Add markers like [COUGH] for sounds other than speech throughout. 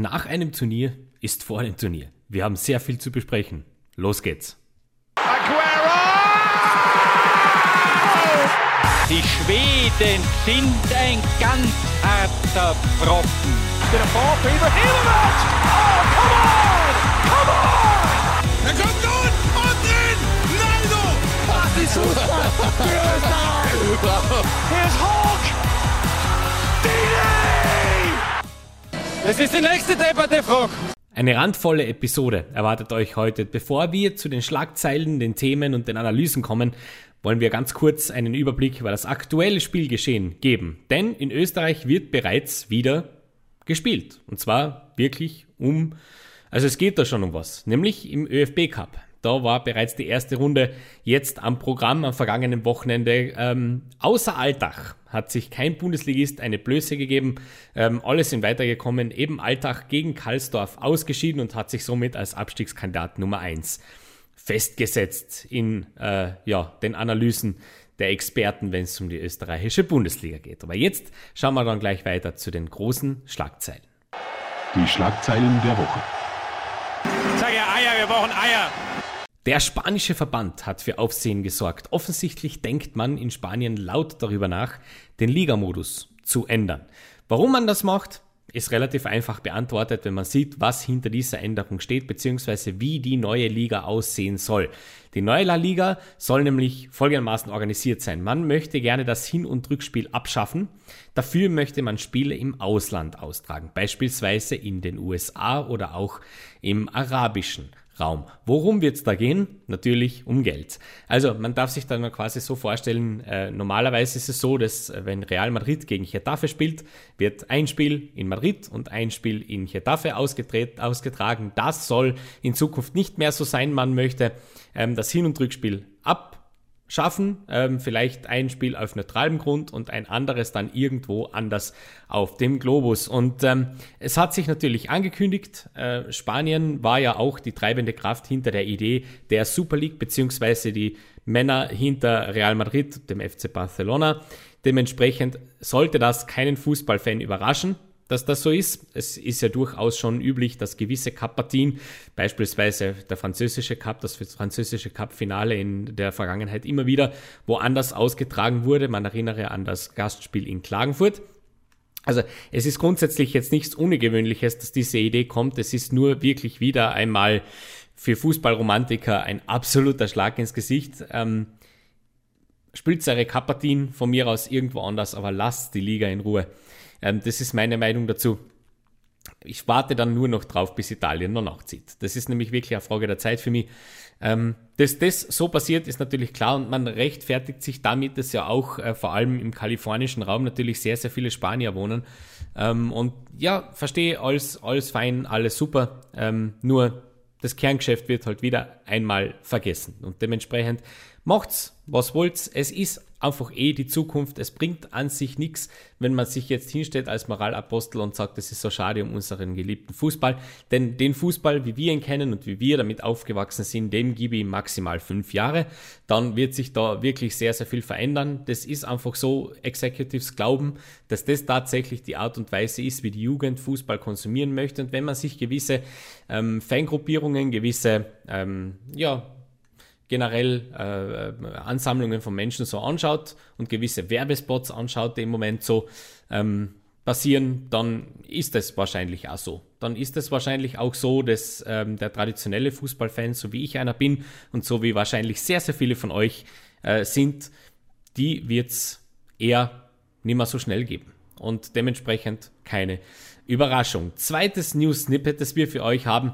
nach einem Turnier ist vor dem Turnier. Wir haben sehr viel zu besprechen. Los geht's. Aguero! Die Schweden sind ein ganz harter Brocken. Der Vorfilmer Hilbert! Oh, come on! Come on! Er kommt nun und drin! Naldo! Das ist Fußball! Hier ist Hawk! Das ist die nächste Debatte, Frog! Eine randvolle Episode erwartet euch heute. Bevor wir zu den Schlagzeilen, den Themen und den Analysen kommen, wollen wir ganz kurz einen Überblick über das aktuelle Spielgeschehen geben. Denn in Österreich wird bereits wieder gespielt. Und zwar wirklich um, also es geht da schon um was, nämlich im ÖFB Cup. Da war bereits die erste Runde jetzt am Programm am vergangenen Wochenende. Ähm, außer Alltag hat sich kein Bundesligist eine Blöße gegeben. Ähm, alle sind weitergekommen. Eben Alltag gegen Karlsdorf ausgeschieden und hat sich somit als Abstiegskandidat Nummer 1 festgesetzt in äh, ja, den Analysen der Experten, wenn es um die österreichische Bundesliga geht. Aber jetzt schauen wir dann gleich weiter zu den großen Schlagzeilen. Die Schlagzeilen der Woche. Sag ja Eier, wir brauchen Eier. Der spanische Verband hat für Aufsehen gesorgt. Offensichtlich denkt man in Spanien laut darüber nach, den Ligamodus zu ändern. Warum man das macht, ist relativ einfach beantwortet, wenn man sieht, was hinter dieser Änderung steht, beziehungsweise wie die neue Liga aussehen soll. Die neue La Liga soll nämlich folgendermaßen organisiert sein. Man möchte gerne das Hin- und Rückspiel abschaffen. Dafür möchte man Spiele im Ausland austragen, beispielsweise in den USA oder auch im arabischen Raum. Worum wird es da gehen? Natürlich um Geld. Also man darf sich dann quasi so vorstellen, äh, normalerweise ist es so, dass äh, wenn Real Madrid gegen Getafe spielt, wird ein Spiel in Madrid und ein Spiel in Getafe ausgetragen. Das soll in Zukunft nicht mehr so sein. Man möchte ähm, das Hin- und Rückspiel ab schaffen. Ähm, vielleicht ein Spiel auf neutralem Grund und ein anderes dann irgendwo anders auf dem Globus. Und ähm, es hat sich natürlich angekündigt, äh, Spanien war ja auch die treibende Kraft hinter der Idee der Super League, beziehungsweise die Männer hinter Real Madrid, dem FC Barcelona. Dementsprechend sollte das keinen Fußballfan überraschen dass das so ist. Es ist ja durchaus schon üblich, dass gewisse Cup-Partien, beispielsweise der französische Cup, das französische Cup-Finale in der Vergangenheit immer wieder woanders ausgetragen wurde. Man erinnere an das Gastspiel in Klagenfurt. Also es ist grundsätzlich jetzt nichts Ungewöhnliches, dass diese Idee kommt. Es ist nur wirklich wieder einmal für Fußballromantiker ein absoluter Schlag ins Gesicht. Ähm, spielt eure Cup-Partien von mir aus irgendwo anders, aber lasst die Liga in Ruhe. Ähm, das ist meine Meinung dazu. Ich warte dann nur noch drauf, bis Italien noch nachzieht. Das ist nämlich wirklich eine Frage der Zeit für mich. Ähm, dass das so passiert, ist natürlich klar und man rechtfertigt sich damit, dass ja auch äh, vor allem im kalifornischen Raum natürlich sehr, sehr viele Spanier wohnen. Ähm, und ja, verstehe, alles, alles fein, alles super. Ähm, nur das Kerngeschäft wird halt wieder einmal vergessen. Und dementsprechend macht's, was wollt. Es ist einfach eh die Zukunft. Es bringt an sich nichts, wenn man sich jetzt hinstellt als Moralapostel und sagt, es ist so schade um unseren geliebten Fußball. Denn den Fußball, wie wir ihn kennen und wie wir damit aufgewachsen sind, dem gebe ich maximal fünf Jahre. Dann wird sich da wirklich sehr, sehr viel verändern. Das ist einfach so, Executives glauben, dass das tatsächlich die Art und Weise ist, wie die Jugend Fußball konsumieren möchte. Und wenn man sich gewisse ähm, Fangruppierungen, gewisse ähm, ja, generell äh, Ansammlungen von Menschen so anschaut und gewisse Werbespots anschaut, die im Moment so ähm, passieren, dann ist es wahrscheinlich auch so. Dann ist es wahrscheinlich auch so, dass ähm, der traditionelle Fußballfan, so wie ich einer bin und so wie wahrscheinlich sehr, sehr viele von euch äh, sind, die wird es eher nicht mehr so schnell geben. Und dementsprechend keine Überraschung. Zweites News-Snippet, das wir für euch haben,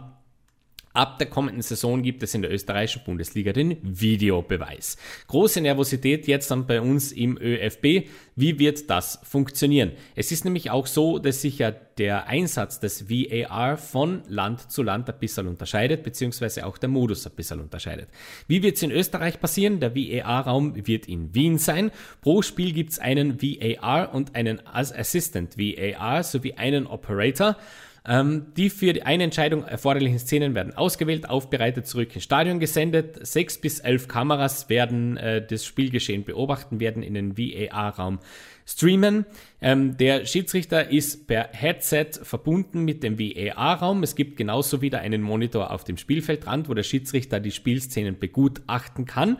Ab der kommenden Saison gibt es in der österreichischen Bundesliga den Videobeweis. Große Nervosität jetzt dann bei uns im ÖFB. Wie wird das funktionieren? Es ist nämlich auch so, dass sich ja der Einsatz des VAR von Land zu Land ein bisschen unterscheidet, beziehungsweise auch der Modus ein bisschen unterscheidet. Wie wird es in Österreich passieren? Der VAR-Raum wird in Wien sein. Pro Spiel gibt es einen VAR und einen Assistant VAR sowie einen Operator. Ähm, die für eine Entscheidung erforderlichen Szenen werden ausgewählt, aufbereitet, zurück ins Stadion gesendet. Sechs bis elf Kameras werden äh, das Spielgeschehen beobachten, werden in den VAR-Raum streamen. Ähm, der Schiedsrichter ist per Headset verbunden mit dem VAR-Raum. Es gibt genauso wieder einen Monitor auf dem Spielfeldrand, wo der Schiedsrichter die Spielszenen begutachten kann.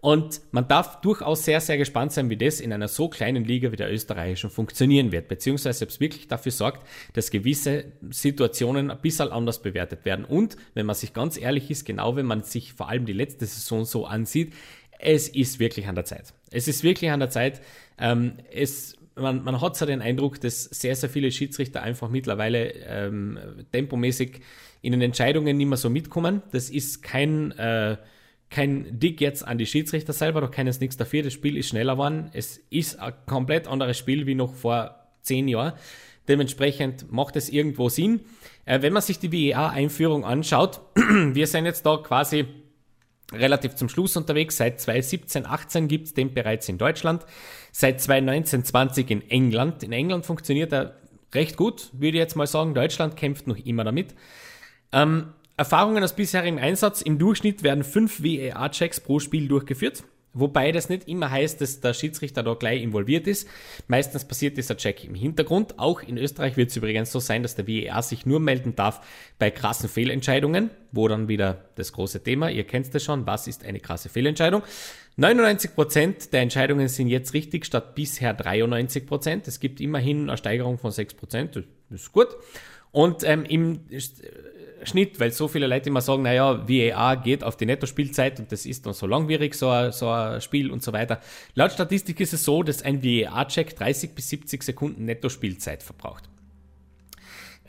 Und man darf durchaus sehr, sehr gespannt sein, wie das in einer so kleinen Liga wie der österreichischen funktionieren wird, beziehungsweise ob es wirklich dafür sorgt, dass gewisse Situationen ein bisschen anders bewertet werden. Und wenn man sich ganz ehrlich ist, genau wenn man sich vor allem die letzte Saison so ansieht, es ist wirklich an der Zeit. Es ist wirklich an der Zeit. Ähm, es, man, man hat so den Eindruck, dass sehr, sehr viele Schiedsrichter einfach mittlerweile ähm, tempomäßig in den Entscheidungen nicht mehr so mitkommen. Das ist kein äh, kein Dick jetzt an die Schiedsrichter selber, da können es nichts dafür. Das Spiel ist schneller geworden. Es ist ein komplett anderes Spiel wie noch vor zehn Jahren. Dementsprechend macht es irgendwo Sinn. Äh, wenn man sich die VEA-Einführung anschaut, [CLEARS THROAT] wir sind jetzt da quasi relativ zum Schluss unterwegs. Seit 2017, 18 gibt es den bereits in Deutschland. Seit 2019, 20 in England. In England funktioniert er recht gut, würde ich jetzt mal sagen. Deutschland kämpft noch immer damit. Ähm, Erfahrungen aus bisherigem Einsatz. Im Durchschnitt werden fünf VAR-Checks pro Spiel durchgeführt. Wobei das nicht immer heißt, dass der Schiedsrichter da gleich involviert ist. Meistens passiert dieser Check im Hintergrund. Auch in Österreich wird es übrigens so sein, dass der VAR sich nur melden darf bei krassen Fehlentscheidungen, wo dann wieder das große Thema, ihr kennt es schon, was ist eine krasse Fehlentscheidung? 99% der Entscheidungen sind jetzt richtig, statt bisher 93%. Es gibt immerhin eine Steigerung von 6%, das ist gut. Und ähm, im Schnitt, weil so viele Leute immer sagen, naja, VAR geht auf die Nettospielzeit und das ist dann so langwierig, so ein, so ein Spiel und so weiter. Laut Statistik ist es so, dass ein VAR-Check 30 bis 70 Sekunden Nettospielzeit verbraucht.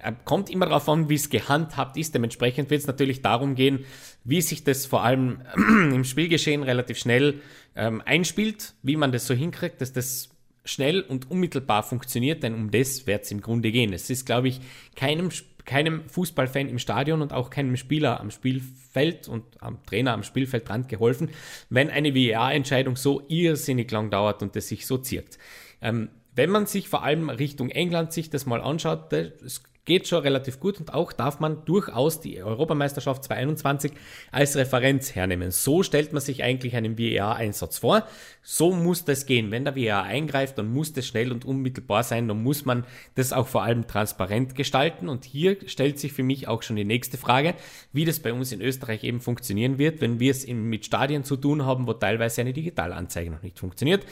Äh, kommt immer darauf an, wie es gehandhabt ist. Dementsprechend wird es natürlich darum gehen, wie sich das vor allem [CLEARS THROAT] im Spielgeschehen relativ schnell ähm, einspielt, wie man das so hinkriegt, dass das schnell und unmittelbar funktioniert, denn um das wird es im Grunde gehen. Es ist, glaube ich, keinem Spiel keinem Fußballfan im Stadion und auch keinem Spieler am Spielfeld und am Trainer am Spielfeldrand geholfen, wenn eine VAR-Entscheidung so irrsinnig lang dauert und es sich so zirkt. Ähm, wenn man sich vor allem Richtung England sich das mal anschaut, das geht schon relativ gut und auch darf man durchaus die Europameisterschaft 2021 als Referenz hernehmen. So stellt man sich eigentlich einen VAR-Einsatz vor. So muss das gehen. Wenn der VAR eingreift, dann muss das schnell und unmittelbar sein. Dann muss man das auch vor allem transparent gestalten. Und hier stellt sich für mich auch schon die nächste Frage, wie das bei uns in Österreich eben funktionieren wird, wenn wir es mit Stadien zu tun haben, wo teilweise eine Digitalanzeige noch nicht funktioniert,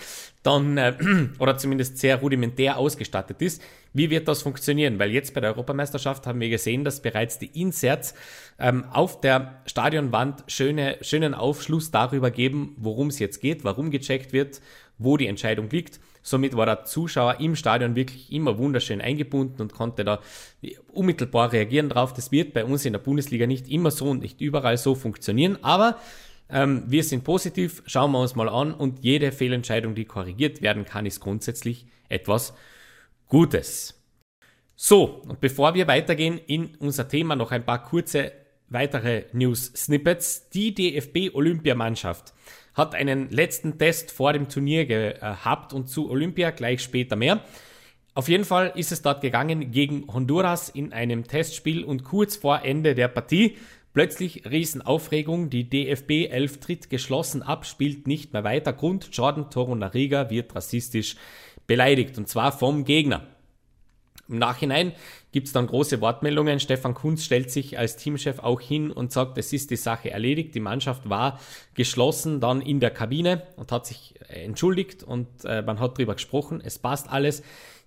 dann äh, [CLEARS THROAT] oder zumindest sehr rudimentär ausgestattet ist. Wie wird das funktionieren? Weil jetzt bei der Europameisterschaft haben wir gesehen, dass bereits die Inserts ähm, auf der Stadionwand schöne, schönen Aufschluss darüber geben, worum es jetzt geht, warum gecheckt wird, wo die Entscheidung liegt. Somit war der Zuschauer im Stadion wirklich immer wunderschön eingebunden und konnte da unmittelbar reagieren drauf. Das wird bei uns in der Bundesliga nicht immer so und nicht überall so funktionieren, aber ähm, wir sind positiv, schauen wir uns mal an und jede Fehlentscheidung, die korrigiert werden kann, ist grundsätzlich etwas Gutes. So, und bevor wir weitergehen in unser Thema, noch ein paar kurze weitere News-Snippets. Die DFB-Olympiamannschaft hat einen letzten Test vor dem Turnier gehabt und zu Olympia gleich später mehr. Auf jeden Fall ist es dort gegangen gegen Honduras in einem Testspiel und kurz vor Ende der Partie plötzlich Riesenaufregung. Die DFB 11 tritt geschlossen ab, spielt nicht mehr weiter. Grund Jordan Torunariga wird rassistisch beleidigt und zwar vom Gegner. Im Nachhinein gibt es dann große Wortmeldungen. Stefan Kunz stellt sich als Teamchef auch hin und sagt, es ist die Sache erledigt. Die Mannschaft war geschlossen dann in der Kabine und hat sich äh, entschuldigt und äh, man hat darüber gesprochen. Es passt alles.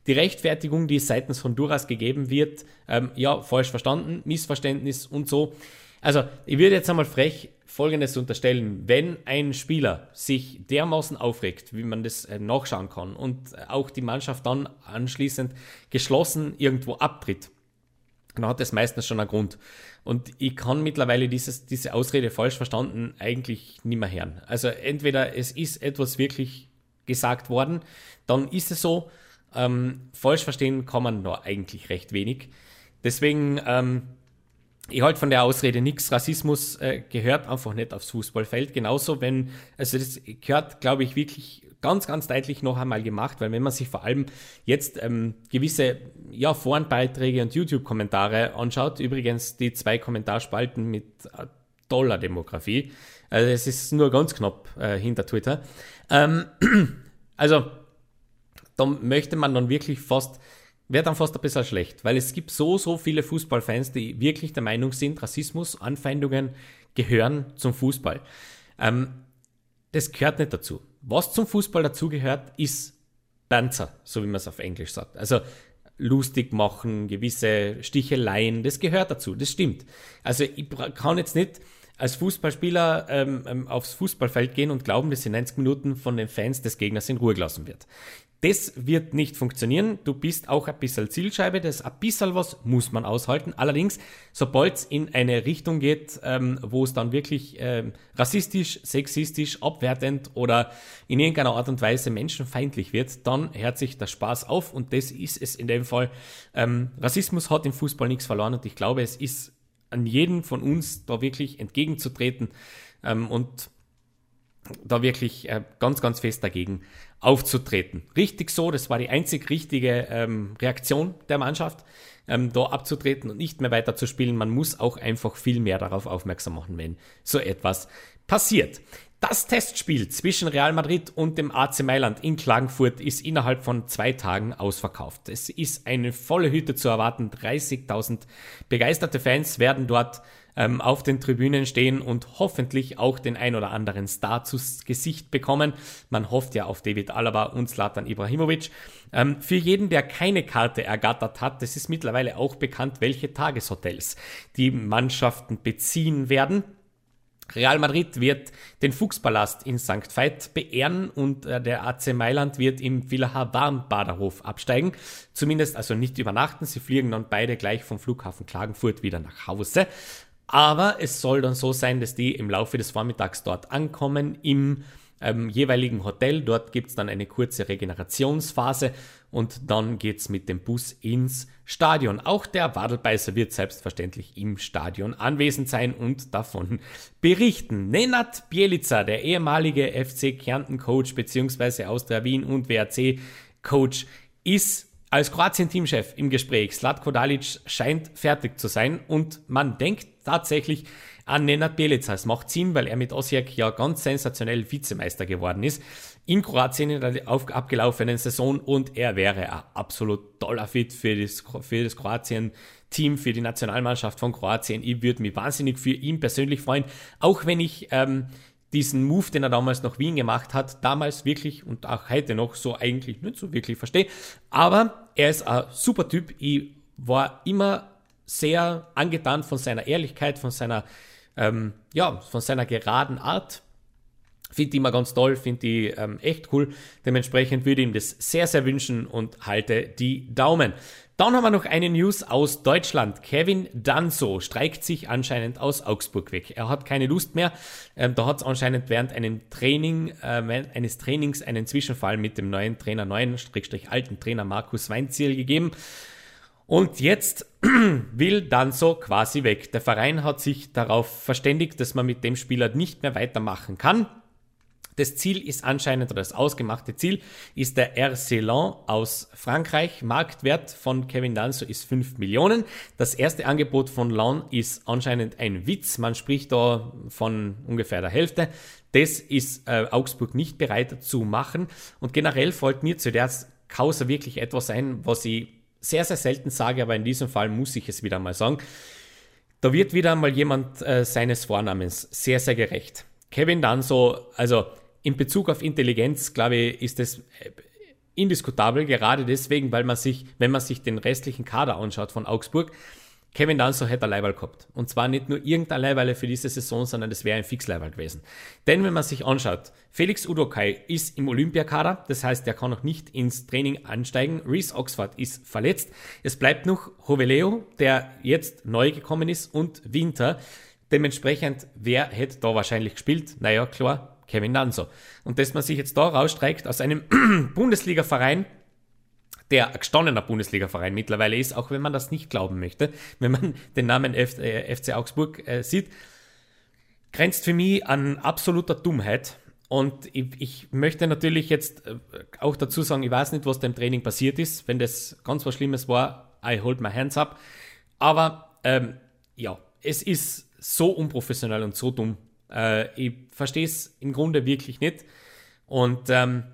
Die Rechtfertigung, die seitens von Duras gegeben wird, ähm, ja, falsch verstanden, Missverständnis und so. Also, ich würde jetzt einmal frech Folgendes unterstellen. Wenn ein Spieler sich dermaßen aufregt, wie man das äh, nachschauen kann, und auch die Mannschaft dann anschließend geschlossen irgendwo abtritt, dann hat das meistens schon einen Grund. Und ich kann mittlerweile dieses, diese Ausrede falsch verstanden eigentlich nicht mehr hören. Also entweder es ist etwas wirklich gesagt worden, dann ist es so. Ähm, falsch verstehen kann man da eigentlich recht wenig. Deswegen ähm, ich halte von der Ausrede nichts. Rassismus äh, gehört einfach nicht aufs Fußballfeld. Genauso, wenn, also das gehört, glaube ich, wirklich ganz, ganz deutlich noch einmal gemacht, weil wenn man sich vor allem jetzt ähm, gewisse ja, Forenbeiträge und YouTube-Kommentare anschaut, übrigens die zwei Kommentarspalten mit äh, toller Demografie, also es ist nur ganz knapp äh, hinter Twitter. Ähm, [CLEARS THROAT] also da möchte man dann wirklich fast, wäre dann fast ein bisschen schlecht, weil es gibt so, so viele Fußballfans, die wirklich der Meinung sind, Rassismus, Anfeindungen gehören zum Fußball. Ähm, das gehört nicht dazu. Was zum Fußball dazugehört, ist Banzer, so wie man es auf Englisch sagt. Also lustig machen, gewisse Sticheleien, das gehört dazu, das stimmt. Also ich kann jetzt nicht als Fußballspieler ähm, ähm aufs Fußballfeld gehen und glauben, dass in 90 Minuten von den Fans des Gegners in Ruhe gelassen wird. Das wird nicht funktionieren. Du bist auch ein bisschen Zielscheibe. Das ein bisschen was muss man aushalten. Allerdings, sobald es in eine Richtung geht, ähm, wo es dann wirklich ähm, rassistisch, sexistisch, abwertend oder in irgendeiner Art und Weise menschenfeindlich wird, dann hört sich der Spaß auf und das ist es in dem Fall. Ähm, Rassismus hat im Fußball nichts verloren und ich glaube, es ist an jeden von uns da wirklich entgegenzutreten ähm, und da wirklich äh, ganz, ganz fest dagegen aufzutreten. Richtig so, das war die einzig richtige ähm, Reaktion der Mannschaft, ähm, da abzutreten und nicht mehr weiter zu spielen. Man muss auch einfach viel mehr darauf aufmerksam machen, wenn so etwas passiert. Das Testspiel zwischen Real Madrid und dem AC Mailand in Klagenfurt ist innerhalb von zwei Tagen ausverkauft. Es ist eine volle Hütte zu erwarten. 30.000 begeisterte Fans werden dort ähm, auf den Tribünen stehen und hoffentlich auch den ein oder anderen Star zu Gesicht bekommen. Man hofft ja auf David Alaba und Zlatan Ibrahimovic. Ähm, für jeden, der keine Karte ergattert hat, das ist mittlerweile auch bekannt, welche Tageshotels die Mannschaften beziehen werden. Real Madrid wird den Fuchspalast in St. Veit beehren und äh, der AC Mailand wird im Villa Havan Baderhof absteigen. Zumindest also nicht übernachten. Sie fliegen dann beide gleich vom Flughafen Klagenfurt wieder nach Hause. Aber es soll dann so sein, dass die im Laufe des Vormittags dort ankommen im ähm, jeweiligen Hotel. Dort gibt es dann eine kurze Regenerationsphase und dann geht es mit dem Bus ins Stadion. Auch der Wadelbeißer wird selbstverständlich im Stadion anwesend sein und davon berichten. Nenad Bielica, der ehemalige FC Kärnten Coach bzw. Austria Wien und WRC Coach, ist als Kroatien-Teamchef im Gespräch. Slatko Dalic scheint fertig zu sein und man denkt tatsächlich an Nenad Bjelica. Es macht Sinn, weil er mit Osijek ja ganz sensationell Vizemeister geworden ist in Kroatien in der abgelaufenen Saison und er wäre ein absolut toller Fit für das, für das Kroatien-Team, für die Nationalmannschaft von Kroatien. Ich würde mich wahnsinnig für ihn persönlich freuen, auch wenn ich ähm, diesen Move, den er damals nach Wien gemacht hat, damals wirklich und auch heute noch so eigentlich nicht so wirklich verstehe. Aber er ist ein super Typ. Ich war immer sehr angetan von seiner Ehrlichkeit, von seiner, ähm, ja, von seiner geraden Art. Finde ich immer ganz toll, finde ich ähm, echt cool. Dementsprechend würde ich ihm das sehr, sehr wünschen und halte die Daumen. Dann haben wir noch eine News aus Deutschland. Kevin Danso streikt sich anscheinend aus Augsburg weg. Er hat keine Lust mehr. Ähm, da hat es anscheinend während einem Training, äh, eines Trainings einen Zwischenfall mit dem neuen Trainer, neuen, alten Trainer Markus Weinziel gegeben. Und jetzt [CLEARS THROAT] will Danso quasi weg. Der Verein hat sich darauf verständigt, dass man mit dem Spieler nicht mehr weitermachen kann. Das Ziel ist anscheinend, oder das ausgemachte Ziel, ist der RC Lens aus Frankreich. Marktwert von Kevin Danso ist 5 Millionen. Das erste Angebot von Lens ist anscheinend ein Witz. Man spricht da von ungefähr der Hälfte. Das ist äh, Augsburg nicht bereit zu machen. Und generell folgt mir zu der Causa wirklich etwas ein, was ich sehr, sehr selten sage, aber in diesem Fall muss ich es wieder mal sagen. Da wird wieder mal jemand äh, seines Vornamens sehr, sehr gerecht. Kevin Danso, also in Bezug auf Intelligenz, glaube ich, ist es äh, indiskutabel, gerade deswegen, weil man sich, wenn man sich den restlichen Kader anschaut von Augsburg, Kevin Danso hätte ein Leihwahl gehabt. Und zwar nicht nur irgendein Leihwahl für diese Saison, sondern das wäre ein Fixleihwahl gewesen. Denn wenn man sich anschaut, Felix Udokai ist im Olympiakader, das heißt, er kann noch nicht ins Training ansteigen. Reese Oxford ist verletzt. Es bleibt noch Hoveleo, der jetzt neu gekommen ist, und Winter. Dementsprechend, wer hätte da wahrscheinlich gespielt? Naja, klar, Kevin Danso. Und dass man sich jetzt da rausstreikt aus einem [CLEARS THROAT] Bundesliga-Verein, der gestandener Bundesliga-Verein mittlerweile ist, auch wenn man das nicht glauben möchte, wenn man den Namen F äh, FC Augsburg äh, sieht, grenzt für mich an absoluter Dummheit. Und ich, ich, möchte natürlich jetzt äh, auch dazu sagen, ich weiß nicht, was dem Training passiert ist. Wenn das ganz was Schlimmes war, I hold my hands up. Aber ähm, ja, es ist so unprofessionell und so dumm. Äh, ich verstehe es im Grunde wirklich nicht. Und ähm,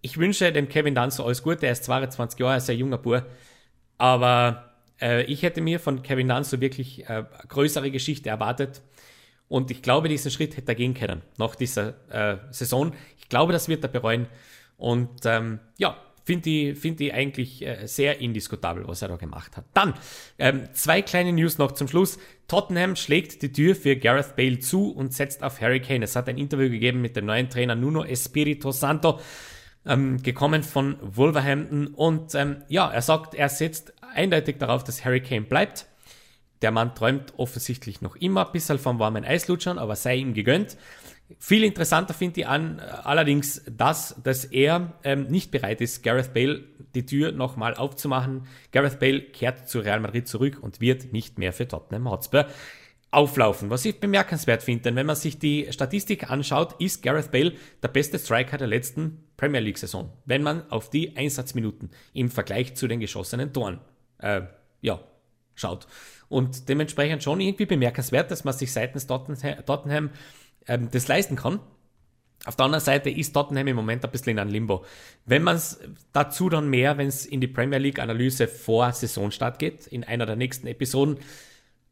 ich wünsche dem Kevin Dunn alles Gute. Er ist 22 Jahre, er ist ein junger Bub. Aber äh, ich hätte mir von Kevin Dunn so wirklich äh, eine größere Geschichte erwartet. Und ich glaube, diesen Schritt hätte er gehen können nach dieser äh, Saison. Ich glaube, das wird er bereuen. Und ähm, ja, finde ich, find ich eigentlich äh, sehr indiskutabel, was er da gemacht hat. Dann ähm, zwei kleine News noch zum Schluss. Tottenham schlägt die Tür für Gareth Bale zu und setzt auf Harry Kane. Es hat ein Interview gegeben mit dem neuen Trainer Nuno Espirito Santo, ähm, gekommen von Wolverhampton. Und ähm, ja, er sagt, er setzt eindeutig darauf, dass Harry Kane bleibt. Der Mann träumt offensichtlich noch immer bisschen vom warmen Eislutschern, aber sei ihm gegönnt. Viel interessanter finde ich an allerdings das, dass er ähm, nicht bereit ist, Gareth Bale die Tür nochmal aufzumachen. Gareth Bale kehrt zu Real Madrid zurück und wird nicht mehr für Tottenham Hotspur auflaufen. Was ich bemerkenswert finde, denn wenn man sich die Statistik anschaut, ist Gareth Bale der beste Striker der letzten Premier League-Saison, wenn man auf die Einsatzminuten im Vergleich zu den geschossenen Toren äh, ja, schaut. Und dementsprechend schon irgendwie bemerkenswert, dass man sich seitens Tottenham ähm, das leisten kann. Auf der anderen Seite ist Tottenham im Moment ein bisschen in einem Limbo. Wenn man es dazu dann mehr, wenn es in die Premier League Analyse vor Saisonstart geht, in einer der nächsten Episoden,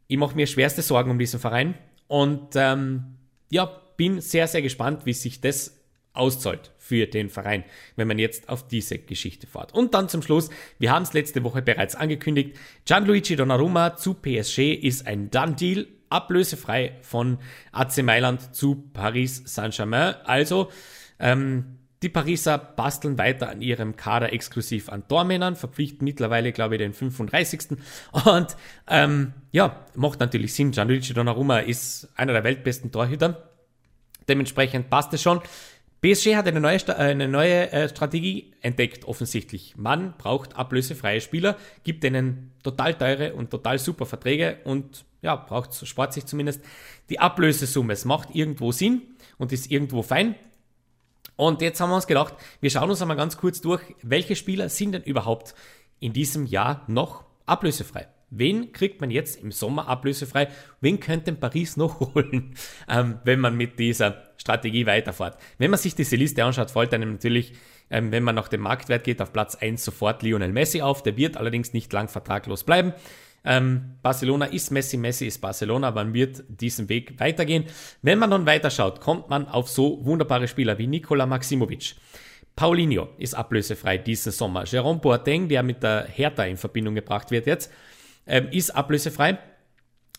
ich mache mir schwerste Sorgen um diesen Verein und ähm, ja, bin sehr, sehr gespannt, wie sich das auszahlt für den Verein, wenn man jetzt auf diese Geschichte fährt. Und dann zum Schluss, wir haben es letzte Woche bereits angekündigt, Gianluigi Donnarumma zu PSG ist ein Done-Deal ablösefrei von AC Mailand zu Paris Saint-Germain. Also ähm, die Pariser basteln weiter an ihrem Kader exklusiv an Tormännern, verpflichten mittlerweile, glaube ich, den 35. Und ähm, ja, macht natürlich Sinn. Gianluigi Donnarumma ist einer der weltbesten Torhüter. Dementsprechend passt es schon. PSG hat eine neue, äh, eine neue äh, Strategie entdeckt, offensichtlich. Man braucht ablösefreie Spieler, gibt denen total teure und total super Verträge und ja, braucht spart sich zumindest die Ablösesumme. Es macht irgendwo Sinn und ist irgendwo fein. Und jetzt haben wir uns gedacht, wir schauen uns einmal ganz kurz durch, welche Spieler sind denn überhaupt in diesem Jahr noch ablösefrei? Wen kriegt man jetzt im Sommer ablösefrei? Wen könnte Paris [LAUGHS] noch holen, ähm, wenn man mit dieser Strategie weiterfährt? Wenn man sich diese Liste anschaut, fällt einem natürlich, ähm, wenn man nach dem Marktwert geht, auf Platz 1 sofort Lionel Messi auf. Der wird allerdings nicht lang vertraglos bleiben. Ähm, Barcelona ist Messi, Messi ist Barcelona, man wird diesen Weg weitergehen. Wenn man dann weiterschaut, kommt man auf so wunderbare Spieler wie Nikola Maximovic. Paulinho ist ablösefrei diesen Sommer. Jerome Boateng, der mit der Hertha in Verbindung gebracht wird jetzt, ähm, ist ablösefrei.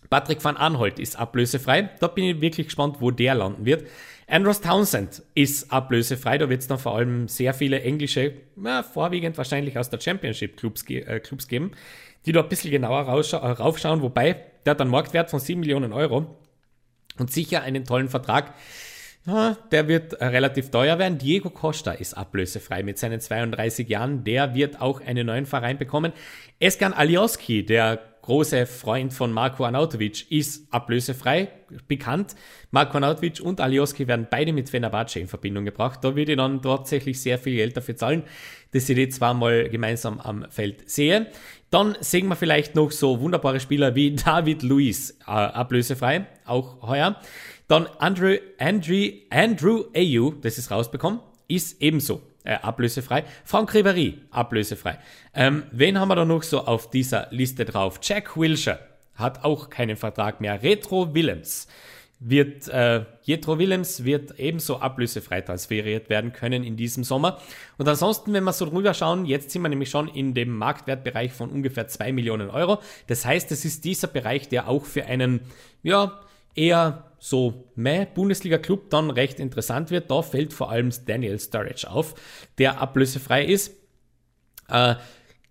Patrick van Anholt ist ablösefrei. Da bin ich wirklich gespannt, wo der landen wird. Andros Townsend ist ablösefrei. Da wird es dann vor allem sehr viele englische, ja, vorwiegend wahrscheinlich aus der Championship Clubs, äh, Clubs geben, die da ein bisschen genauer äh, raufschauen. Wobei, der hat einen Marktwert von 7 Millionen Euro und sicher einen tollen Vertrag. Ja, der wird äh, relativ teuer werden. Diego Costa ist ablösefrei mit seinen 32 Jahren. Der wird auch einen neuen Verein bekommen. Eskan Alioski, der große Freund von Marco Arnautovic, ist ablösefrei bekannt. Marco Arnautovic und Alioski werden beide mit Fenerbahce in Verbindung gebracht. Da würde ich dann tatsächlich sehr viel Geld dafür zahlen, dass ich die zweimal gemeinsam am Feld sehe. Dann sehen wir vielleicht noch so wunderbare Spieler wie [LAUGHS] David Luiz, äh, ablösefrei, auch heuer. Dann Andrew, Andrew, Andrew Ayu, das ist rausbekommen, ist ebenso äh, ablösefrei. Frank Ribéry, ablösefrei. Ähm, wen haben wir da noch so auf dieser Liste drauf? Jack Wilshere hat auch keinen Vertrag mehr. Retro Willems wird, äh, Jetro Willems wird ebenso ablösefrei transferiert werden können in diesem Sommer. Und ansonsten, wenn wir so drüber schauen, jetzt sind wir nämlich schon in dem Marktwertbereich von ungefähr 2 Millionen Euro. Das heißt, es ist dieser Bereich, der auch für einen, ja, eher so meh Bundesliga-Club dann recht interessant wird. Da fällt vor allem Daniel Sturridge auf, der ablösefrei ist. Äh,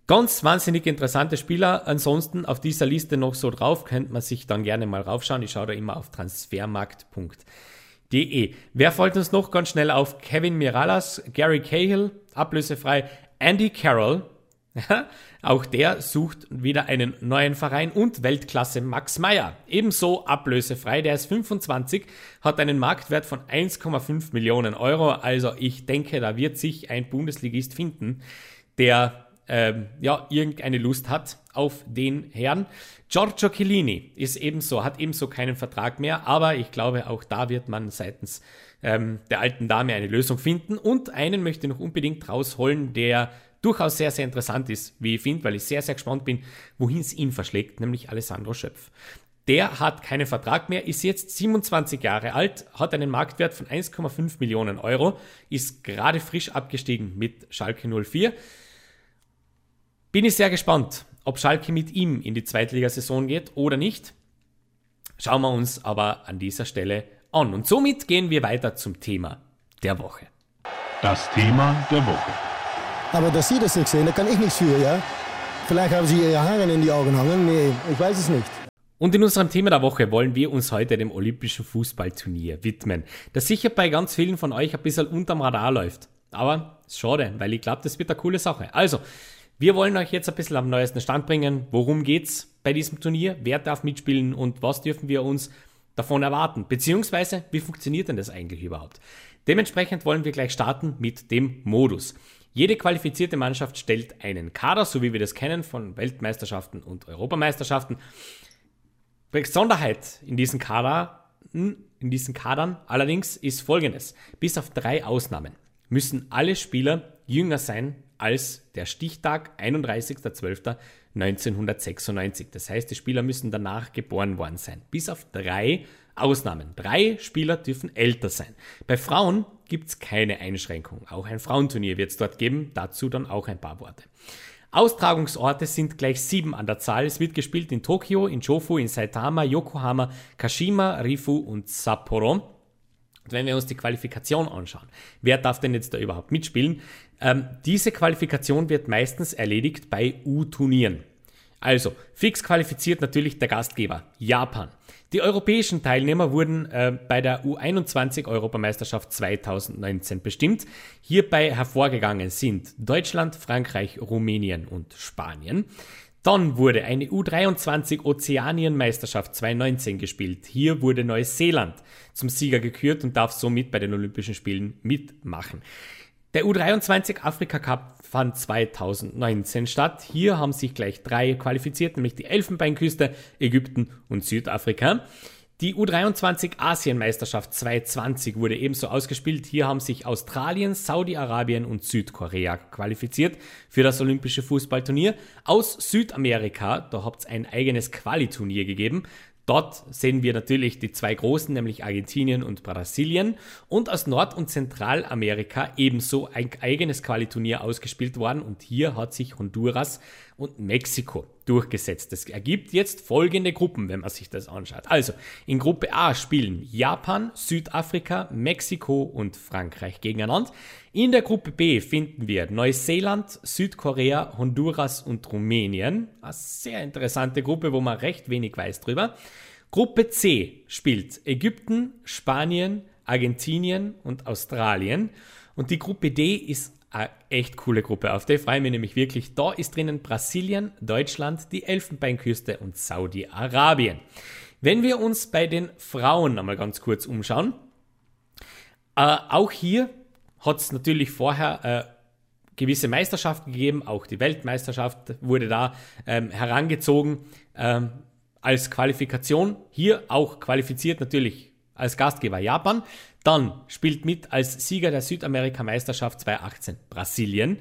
ganz wahnsinnig interessante Spieler. Ansonsten auf dieser Liste noch so drauf, könnte man sich dann gerne mal raufschauen. Ich schaue da immer auf transfermarkt.de. Wer folgt uns noch ganz schnell auf? Kevin Miralas, Gary Cahill, ablösefrei, Andy Carroll, auch der sucht wieder einen neuen Verein und Weltklasse Max Meyer. Ebenso ablösefrei, der ist 25, hat einen Marktwert von 1,5 Millionen Euro. Also ich denke, da wird sich ein Bundesligist finden, der ähm, ja, irgendeine Lust hat auf den Herrn. Giorgio Chiellini ist ebenso, hat ebenso keinen Vertrag mehr, aber ich glaube, auch da wird man seitens ähm, der alten Dame eine Lösung finden. Und einen möchte ich noch unbedingt rausholen, der durchaus sehr, sehr interessant ist, wie ich finde, weil ich sehr, sehr gespannt bin, wohin es ihn verschlägt, nämlich Alessandro Schöpf. Der hat keinen Vertrag mehr, ist jetzt 27 Jahre alt, hat einen Marktwert von 1,5 Millionen Euro, ist gerade frisch abgestiegen mit Schalke 04. Bin ich sehr gespannt, ob Schalke mit ihm in die Zweitligasaison geht oder nicht. Schauen wir uns aber an dieser Stelle an. Und somit gehen wir weiter zum Thema der Woche. Das Thema der Woche. Aber dass Sie das nicht sehen, da kann ich nichts für, ja? Vielleicht haben Sie Ihre Haare in die Augen hangen. Nee, ich weiß es nicht. Und in unserem Thema der Woche wollen wir uns heute dem Olympischen Fußballturnier widmen, das sicher bei ganz vielen von euch ein bisschen unterm Radar läuft. Aber ist schade, weil ich glaube, das wird eine coole Sache. Also, wir wollen euch jetzt ein bisschen am neuesten Stand bringen. Worum geht's bei diesem Turnier? Wer darf mitspielen und was dürfen wir uns davon erwarten? Beziehungsweise, wie funktioniert denn das eigentlich überhaupt? Dementsprechend wollen wir gleich starten mit dem Modus. Jede qualifizierte Mannschaft stellt einen Kader, so wie wir das kennen von Weltmeisterschaften und Europameisterschaften. Besonderheit in diesen Kader, in diesen Kadern allerdings ist folgendes. Bis auf drei Ausnahmen müssen alle Spieler jünger sein als der Stichtag 31.12.1996. Das heißt, die Spieler müssen danach geboren worden sein. Bis auf drei Ausnahmen. Drei Spieler dürfen älter sein. Bei Frauen gibt es keine Einschränkung. Auch ein Frauenturnier wird es dort geben. Dazu dann auch ein paar Worte. Austragungsorte sind gleich sieben an der Zahl. Es wird gespielt in Tokio, in Jofu, in Saitama, Yokohama, Kashima, Rifu und Sapporo. Und wenn wir uns die Qualifikation anschauen, wer darf denn jetzt da überhaupt mitspielen? Ähm, diese Qualifikation wird meistens erledigt bei U-Turnieren. Also, fix qualifiziert natürlich der Gastgeber, Japan. Die europäischen Teilnehmer wurden äh, bei der U21-Europameisterschaft 2019 bestimmt. Hierbei hervorgegangen sind Deutschland, Frankreich, Rumänien und Spanien. Dann wurde eine U23 Ozeanienmeisterschaft 2019 gespielt. Hier wurde Neuseeland zum Sieger gekürt und darf somit bei den Olympischen Spielen mitmachen. Der U23 Afrika Cup fand 2019 statt. Hier haben sich gleich drei qualifiziert, nämlich die Elfenbeinküste, Ägypten und Südafrika. Die U23 Asienmeisterschaft 2020 wurde ebenso ausgespielt. Hier haben sich Australien, Saudi-Arabien und Südkorea qualifiziert für das Olympische Fußballturnier. Aus Südamerika, da hat es ein eigenes Qualiturnier gegeben. Dort sehen wir natürlich die zwei großen, nämlich Argentinien und Brasilien. Und aus Nord- und Zentralamerika ebenso ein eigenes Qualiturnier ausgespielt worden. Und hier hat sich Honduras und Mexiko durchgesetzt. Das ergibt jetzt folgende Gruppen, wenn man sich das anschaut. Also, in Gruppe A spielen Japan, Südafrika, Mexiko und Frankreich gegeneinander. In der Gruppe B finden wir Neuseeland, Südkorea, Honduras und Rumänien. Eine sehr interessante Gruppe, wo man recht wenig weiß drüber. Gruppe C spielt Ägypten, Spanien, Argentinien und Australien. Und die Gruppe D ist echt coole Gruppe. Auf die freue ich mich nämlich wirklich. Da ist drinnen Brasilien, Deutschland, die Elfenbeinküste und Saudi-Arabien. Wenn wir uns bei den Frauen einmal ganz kurz umschauen, äh, auch hier hat es natürlich vorher äh, gewisse Meisterschaften gegeben, auch die Weltmeisterschaft wurde da ähm, herangezogen ähm, als Qualifikation. Hier auch qualifiziert natürlich als Gastgeber Japan. Dann spielt mit als Sieger der Südamerika-Meisterschaft 2018 Brasilien,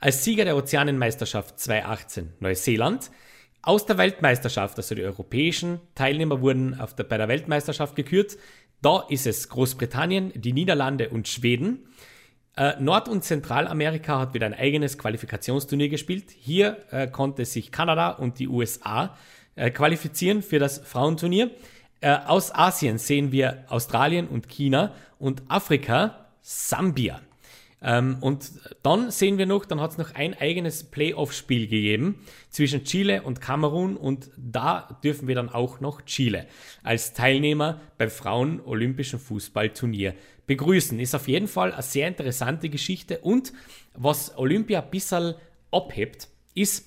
als Sieger der Ozeanenmeisterschaft 2018 Neuseeland. Aus der Weltmeisterschaft, also die europäischen Teilnehmer wurden der, bei der Weltmeisterschaft gekürt. Da ist es Großbritannien, die Niederlande und Schweden. Äh, Nord- und Zentralamerika hat wieder ein eigenes Qualifikationsturnier gespielt. Hier äh, konnte sich Kanada und die USA äh, qualifizieren für das Frauenturnier. Äh, aus Asien sehen wir Australien und China und Afrika Sambia. Ähm, und dann sehen wir noch, dann hat es noch ein eigenes Playoff-Spiel gegeben zwischen Chile und Kamerun und da dürfen wir dann auch noch Chile als Teilnehmer beim Frauen-Olympischen Fußballturnier begrüßen. Ist auf jeden Fall eine sehr interessante Geschichte und was Olympia ein bisschen abhebt ist,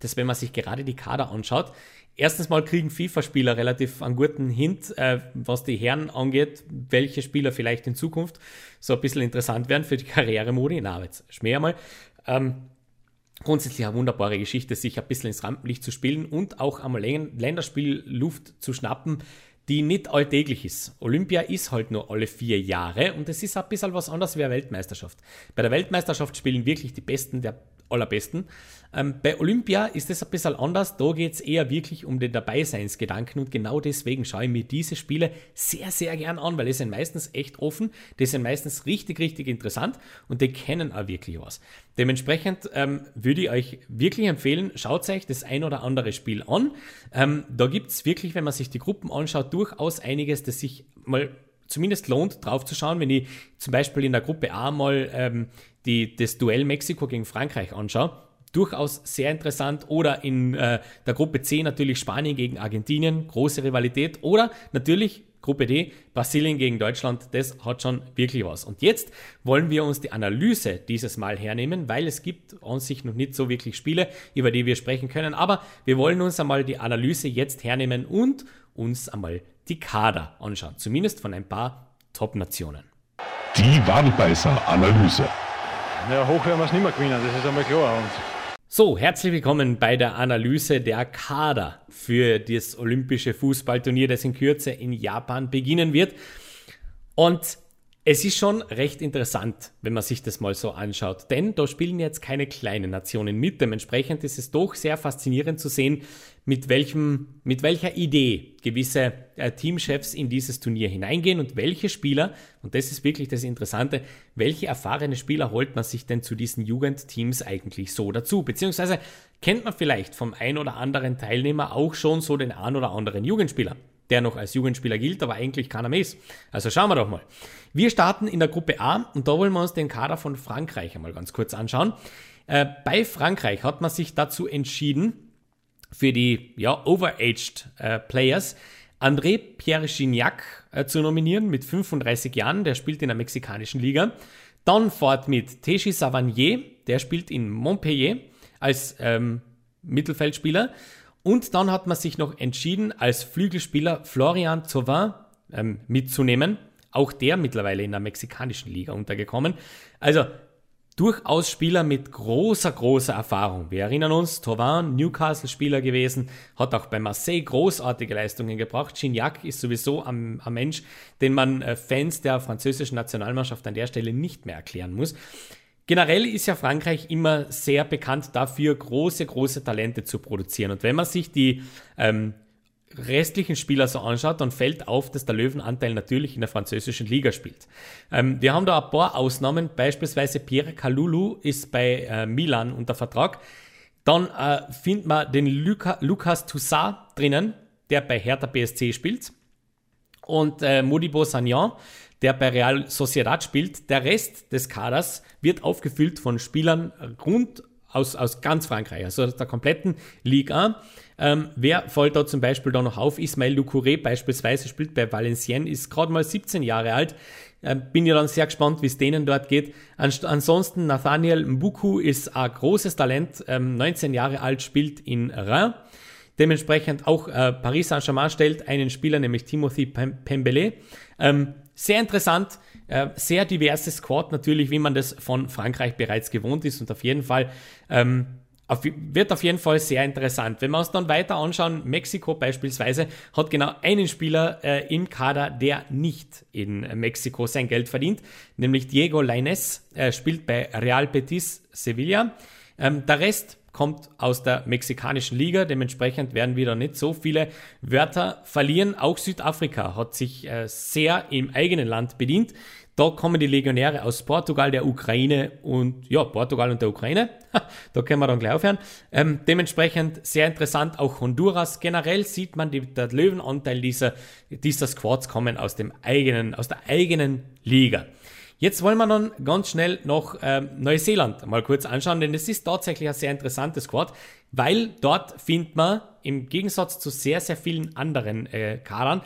dass wenn man sich gerade die Kader anschaut, erstens mal kriegen FIFA-Spieler relativ einen guten Hint, äh, was die Herren angeht, welche Spieler vielleicht in Zukunft so ein bisschen interessant werden für die [LAUGHS] Karrieremodi. Na, jetzt schmäh mal. Ähm, grundsätzlich eine wunderbare Geschichte, sich ein bisschen ins Rampenlicht zu spielen und auch einmal Länderspielluft zu schnappen, die nicht alltäglich ist. Olympia ist halt nur alle vier Jahre und es ist ein bisschen was anderes wie eine Weltmeisterschaft. Bei der Weltmeisterschaft spielen wirklich die Besten der allerbesten. Ähm, bei Olympia ist es ein bisschen anders. Da geht es eher wirklich um den Dabeiseinsgedanken und genau deswegen schaue ich mir diese Spiele sehr, sehr gern an, weil die sind meistens echt offen, die sind meistens richtig, richtig interessant und die kennen auch wirklich was. Dementsprechend ähm, würde ich euch wirklich empfehlen, schaut euch das ein oder andere Spiel an. Ähm, da gibt es wirklich, wenn man sich die Gruppen anschaut, durchaus einiges, das sich mal zumindest lohnt, drauf zu schauen, wenn ich zum Beispiel in der Gruppe A mal ähm, die, das Duell Mexiko gegen Frankreich anschaue. Durchaus sehr interessant. Oder in äh, der Gruppe C natürlich Spanien gegen Argentinien, große Rivalität. Oder natürlich Gruppe D, Brasilien gegen Deutschland, das hat schon wirklich was. Und jetzt wollen wir uns die Analyse dieses Mal hernehmen, weil es gibt an sich noch nicht so wirklich Spiele, über die wir sprechen können. Aber wir wollen uns einmal die Analyse jetzt hernehmen und uns einmal die Kader anschauen. Zumindest von ein paar Top-Nationen. Die Wadenbeißer-Analyse. Ja, hoch werden wir es nicht mehr gewinnen, das ist einmal klar. Und so, herzlich willkommen bei der Analyse der Kader für das Olympische Fußballturnier, das in Kürze in Japan beginnen wird. Und es ist schon recht interessant, wenn man sich das mal so anschaut, denn da spielen jetzt keine kleinen Nationen mit. Dementsprechend ist es doch sehr faszinierend zu sehen, mit, welchem, mit welcher Idee gewisse äh, Teamchefs in dieses Turnier hineingehen und welche Spieler, und das ist wirklich das Interessante, welche erfahrene Spieler holt man sich denn zu diesen Jugendteams eigentlich so dazu? Beziehungsweise kennt man vielleicht vom ein oder anderen Teilnehmer auch schon so den ein oder anderen Jugendspieler? der noch als Jugendspieler gilt, aber eigentlich keiner mehr ist. Also schauen wir doch mal. Wir starten in der Gruppe A und da wollen wir uns den Kader von Frankreich einmal ganz kurz anschauen. Äh, bei Frankreich hat man sich dazu entschieden, für die ja, overaged äh, Players André Pierre Gignac äh, zu nominieren mit 35 Jahren, der spielt in der mexikanischen Liga. Dann fort mit Teji Savanier, der spielt in Montpellier als ähm, Mittelfeldspieler. Und dann hat man sich noch entschieden, als Flügelspieler Florian Thauvin ähm, mitzunehmen. Auch der mittlerweile in der mexikanischen Liga untergekommen. Also durchaus Spieler mit großer, großer Erfahrung. Wir erinnern uns, Thauvin, Newcastle-Spieler gewesen, hat auch bei Marseille großartige Leistungen gebracht. Gignac ist sowieso ein, ein Mensch, den man äh, Fans der französischen Nationalmannschaft an der Stelle nicht mehr erklären muss. Generell ist ja Frankreich immer sehr bekannt dafür, große, große Talente zu produzieren. Und wenn man sich die ähm, restlichen Spieler so anschaut, dann fällt auf, dass der Löwenanteil natürlich in der französischen Liga spielt. Ähm, wir haben da ein paar Ausnahmen, beispielsweise Pierre Kalulu ist bei äh, Milan unter Vertrag. Dann äh, findet man den Luca, Lucas Toussaint drinnen, der bei Hertha BSC spielt. Und äh, Modibo Sagnan, der bei Real Sociedad spielt. Der Rest des Kaders wird aufgefüllt von Spielern rund aus, aus ganz Frankreich, also aus der kompletten Liga. Ähm, wer fällt da zum Beispiel da noch auf? Ismail Ducouré beispielsweise spielt bei Valenciennes, ist gerade mal 17 Jahre alt. Ähm, bin ja dann sehr gespannt, wie es denen dort geht. ansonsten Nathaniel Mbuku ist ein großes Talent, ähm, 19 Jahre alt, spielt in Reims. Dementsprechend auch äh, Paris Saint-Germain stellt einen Spieler, nämlich Timothy Pembele. Ähm, sehr interessant, äh, sehr diverses Squad natürlich, wie man das von Frankreich bereits gewohnt ist und auf jeden Fall ähm, auf, wird auf jeden Fall sehr interessant. Wenn wir uns dann weiter anschauen, Mexiko beispielsweise hat genau einen Spieler äh, im Kader, der nicht in Mexiko sein Geld verdient, nämlich Diego Lainez, äh, spielt bei Real Betis Sevilla. Ähm, der Rest kommt aus der mexikanischen Liga. Dementsprechend werden wir da nicht so viele Wörter verlieren. Auch Südafrika hat sich äh, sehr im eigenen Land bedient. Da kommen die Legionäre aus Portugal, der Ukraine und ja, Portugal und der Ukraine. da können wir dann gleich aufhören. Ähm, dementsprechend sehr interessant auch Honduras. Generell sieht man, die, der Löwenanteil dieser, dieser Squads kommen aus dem eigenen, aus der eigenen Liga. Jetzt wollen wir dann ganz schnell noch ähm, Neuseeland mal kurz anschauen, denn es ist tatsächlich ein sehr interessantes Squad, weil dort findet man im Gegensatz zu sehr, sehr vielen anderen äh, Kadern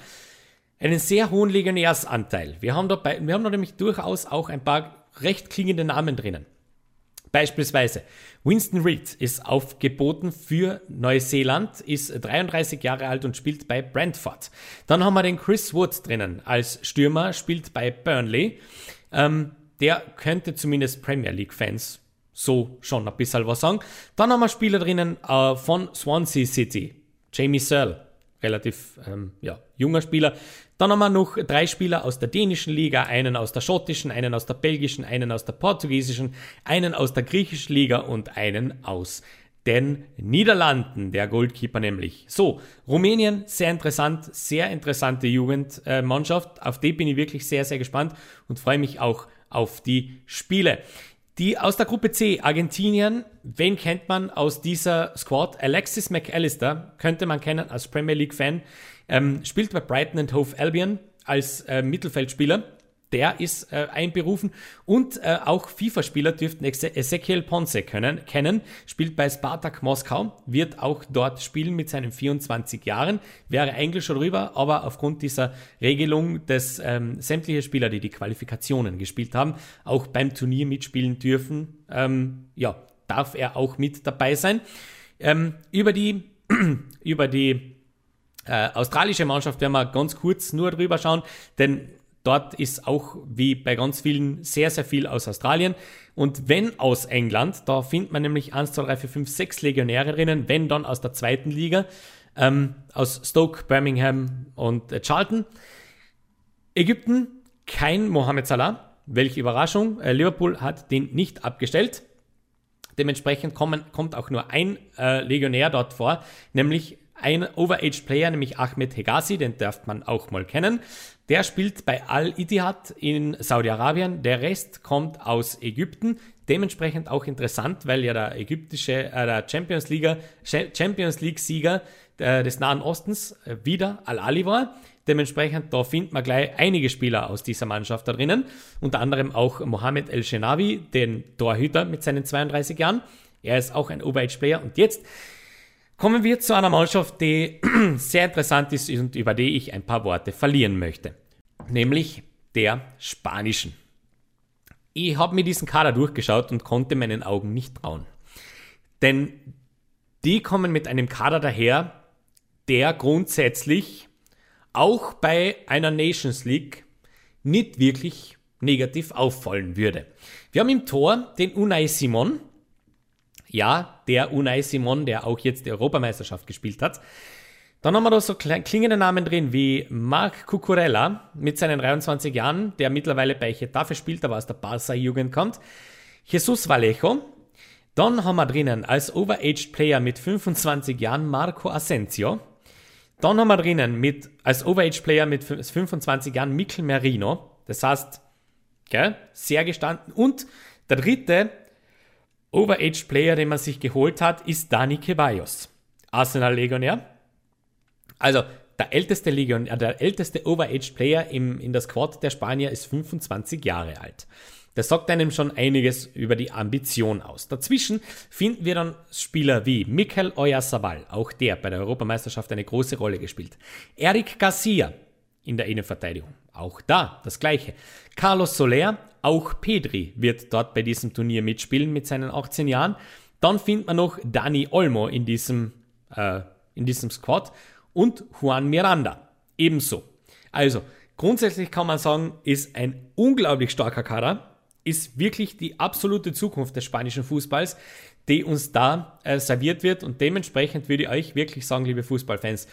einen sehr hohen Legionärsanteil. Wir haben, da bei, wir haben da nämlich durchaus auch ein paar recht klingende Namen drinnen. Beispielsweise Winston Reed ist aufgeboten für Neuseeland, ist 33 Jahre alt und spielt bei Brentford. Dann haben wir den Chris Wood drinnen als Stürmer, spielt bei Burnley. Ähm, der könnte zumindest Premier League-Fans so schon ein bisschen was sagen. Dann haben wir Spieler drinnen äh, von Swansea City. Jamie Searle, relativ ähm, ja, junger Spieler. Dann haben wir noch drei Spieler aus der dänischen Liga, einen aus der schottischen, einen aus der belgischen, einen aus der portugiesischen, einen aus der griechischen Liga und einen aus den Niederlanden, der Goldkeeper nämlich. So, Rumänien, sehr interessant, sehr interessante Jugendmannschaft. Auf die bin ich wirklich sehr, sehr gespannt und freue mich auch auf die Spiele. Die aus der Gruppe C, Argentinien, wen kennt man aus dieser Squad? Alexis McAllister, könnte man kennen als Premier League-Fan. Ähm, spielt bei Brighton and Hove Albion als äh, Mittelfeldspieler. Der ist äh, einberufen. Und äh, auch FIFA-Spieler dürften Ezekiel Ponce können, kennen, spielt bei Spartak Moskau, wird auch dort spielen mit seinen 24 Jahren, wäre eigentlich schon rüber, aber aufgrund dieser Regelung, dass ähm, sämtliche Spieler, die die Qualifikationen gespielt haben, auch beim Turnier mitspielen dürfen, ähm, ja, darf er auch mit dabei sein. Ähm, über die, [CLEARS THROAT] über die äh, australische Mannschaft werden wir ganz kurz nur drüber schauen, denn dort ist auch wie bei ganz vielen sehr, sehr viel aus Australien. Und wenn aus England, da findet man nämlich 1, 2, 3, 4, 5, 6 Legionäre drinnen, wenn dann aus der zweiten Liga, ähm, aus Stoke, Birmingham und äh, Charlton. Ägypten, kein Mohamed Salah. Welche Überraschung. Äh, Liverpool hat den nicht abgestellt. Dementsprechend kommen, kommt auch nur ein äh, Legionär dort vor, nämlich ein Overaged Player, nämlich Ahmed Hegazi, den darf man auch mal kennen. Der spielt bei Al-Ittihad in Saudi-Arabien. Der Rest kommt aus Ägypten. Dementsprechend auch interessant, weil ja der ägyptische, äh, der Champions League, Champions League Sieger äh, des Nahen Ostens äh, wieder Al-Ali war. Dementsprechend, da findet man gleich einige Spieler aus dieser Mannschaft da drinnen. Unter anderem auch Mohamed El-Shenawi, den Torhüter mit seinen 32 Jahren. Er ist auch ein Overage Player. Und jetzt Kommen wir zu einer Mannschaft, die [CLEARS THROAT] sehr interessant ist und über die ich ein paar Worte verlieren möchte. Nämlich der spanischen. Ich habe mir diesen Kader durchgeschaut und konnte meinen Augen nicht trauen. Denn die kommen mit einem Kader daher, der grundsätzlich auch bei einer Nations League nicht wirklich negativ auffallen würde. Wir haben im Tor den Unai Simon, ja, der Unai Simon, der auch jetzt die Europameisterschaft gespielt hat. Dann haben wir da so klingende Namen drin wie Marc Cucurella mit seinen 23 Jahren, der mittlerweile bei Getafe spielt, aber aus der Barca-Jugend kommt. Jesus Vallejo. Dann haben wir drinnen als Overaged Player mit 25 Jahren Marco Asensio. Dann haben wir drinnen mit, als Overaged Player mit 25 Jahren Mikel Merino. Das heißt, gell, sehr gestanden. Und der dritte Overage Player, den man sich geholt hat, ist Dani Ceballos. Arsenal Legionär. Also der älteste Legionär, der älteste Overage Player im, in der Squad der Spanier ist 25 Jahre alt. Das sagt einem schon einiges über die Ambition aus. Dazwischen finden wir dann Spieler wie Mikel Oyarzabal, auch der bei der Europameisterschaft eine große Rolle gespielt. Eric Garcia in der Innenverteidigung, auch da das gleiche. Carlos Soler, auch Pedri wird dort bei diesem Turnier mitspielen mit seinen 18 Jahren. Dann findet man noch Dani Olmo in diesem, äh, in diesem Squad und Juan Miranda ebenso. Also grundsätzlich kann man sagen, ist ein unglaublich starker Kader, ist wirklich die absolute Zukunft des spanischen Fußballs, die uns da äh, serviert wird und dementsprechend würde ich euch wirklich sagen, liebe Fußballfans,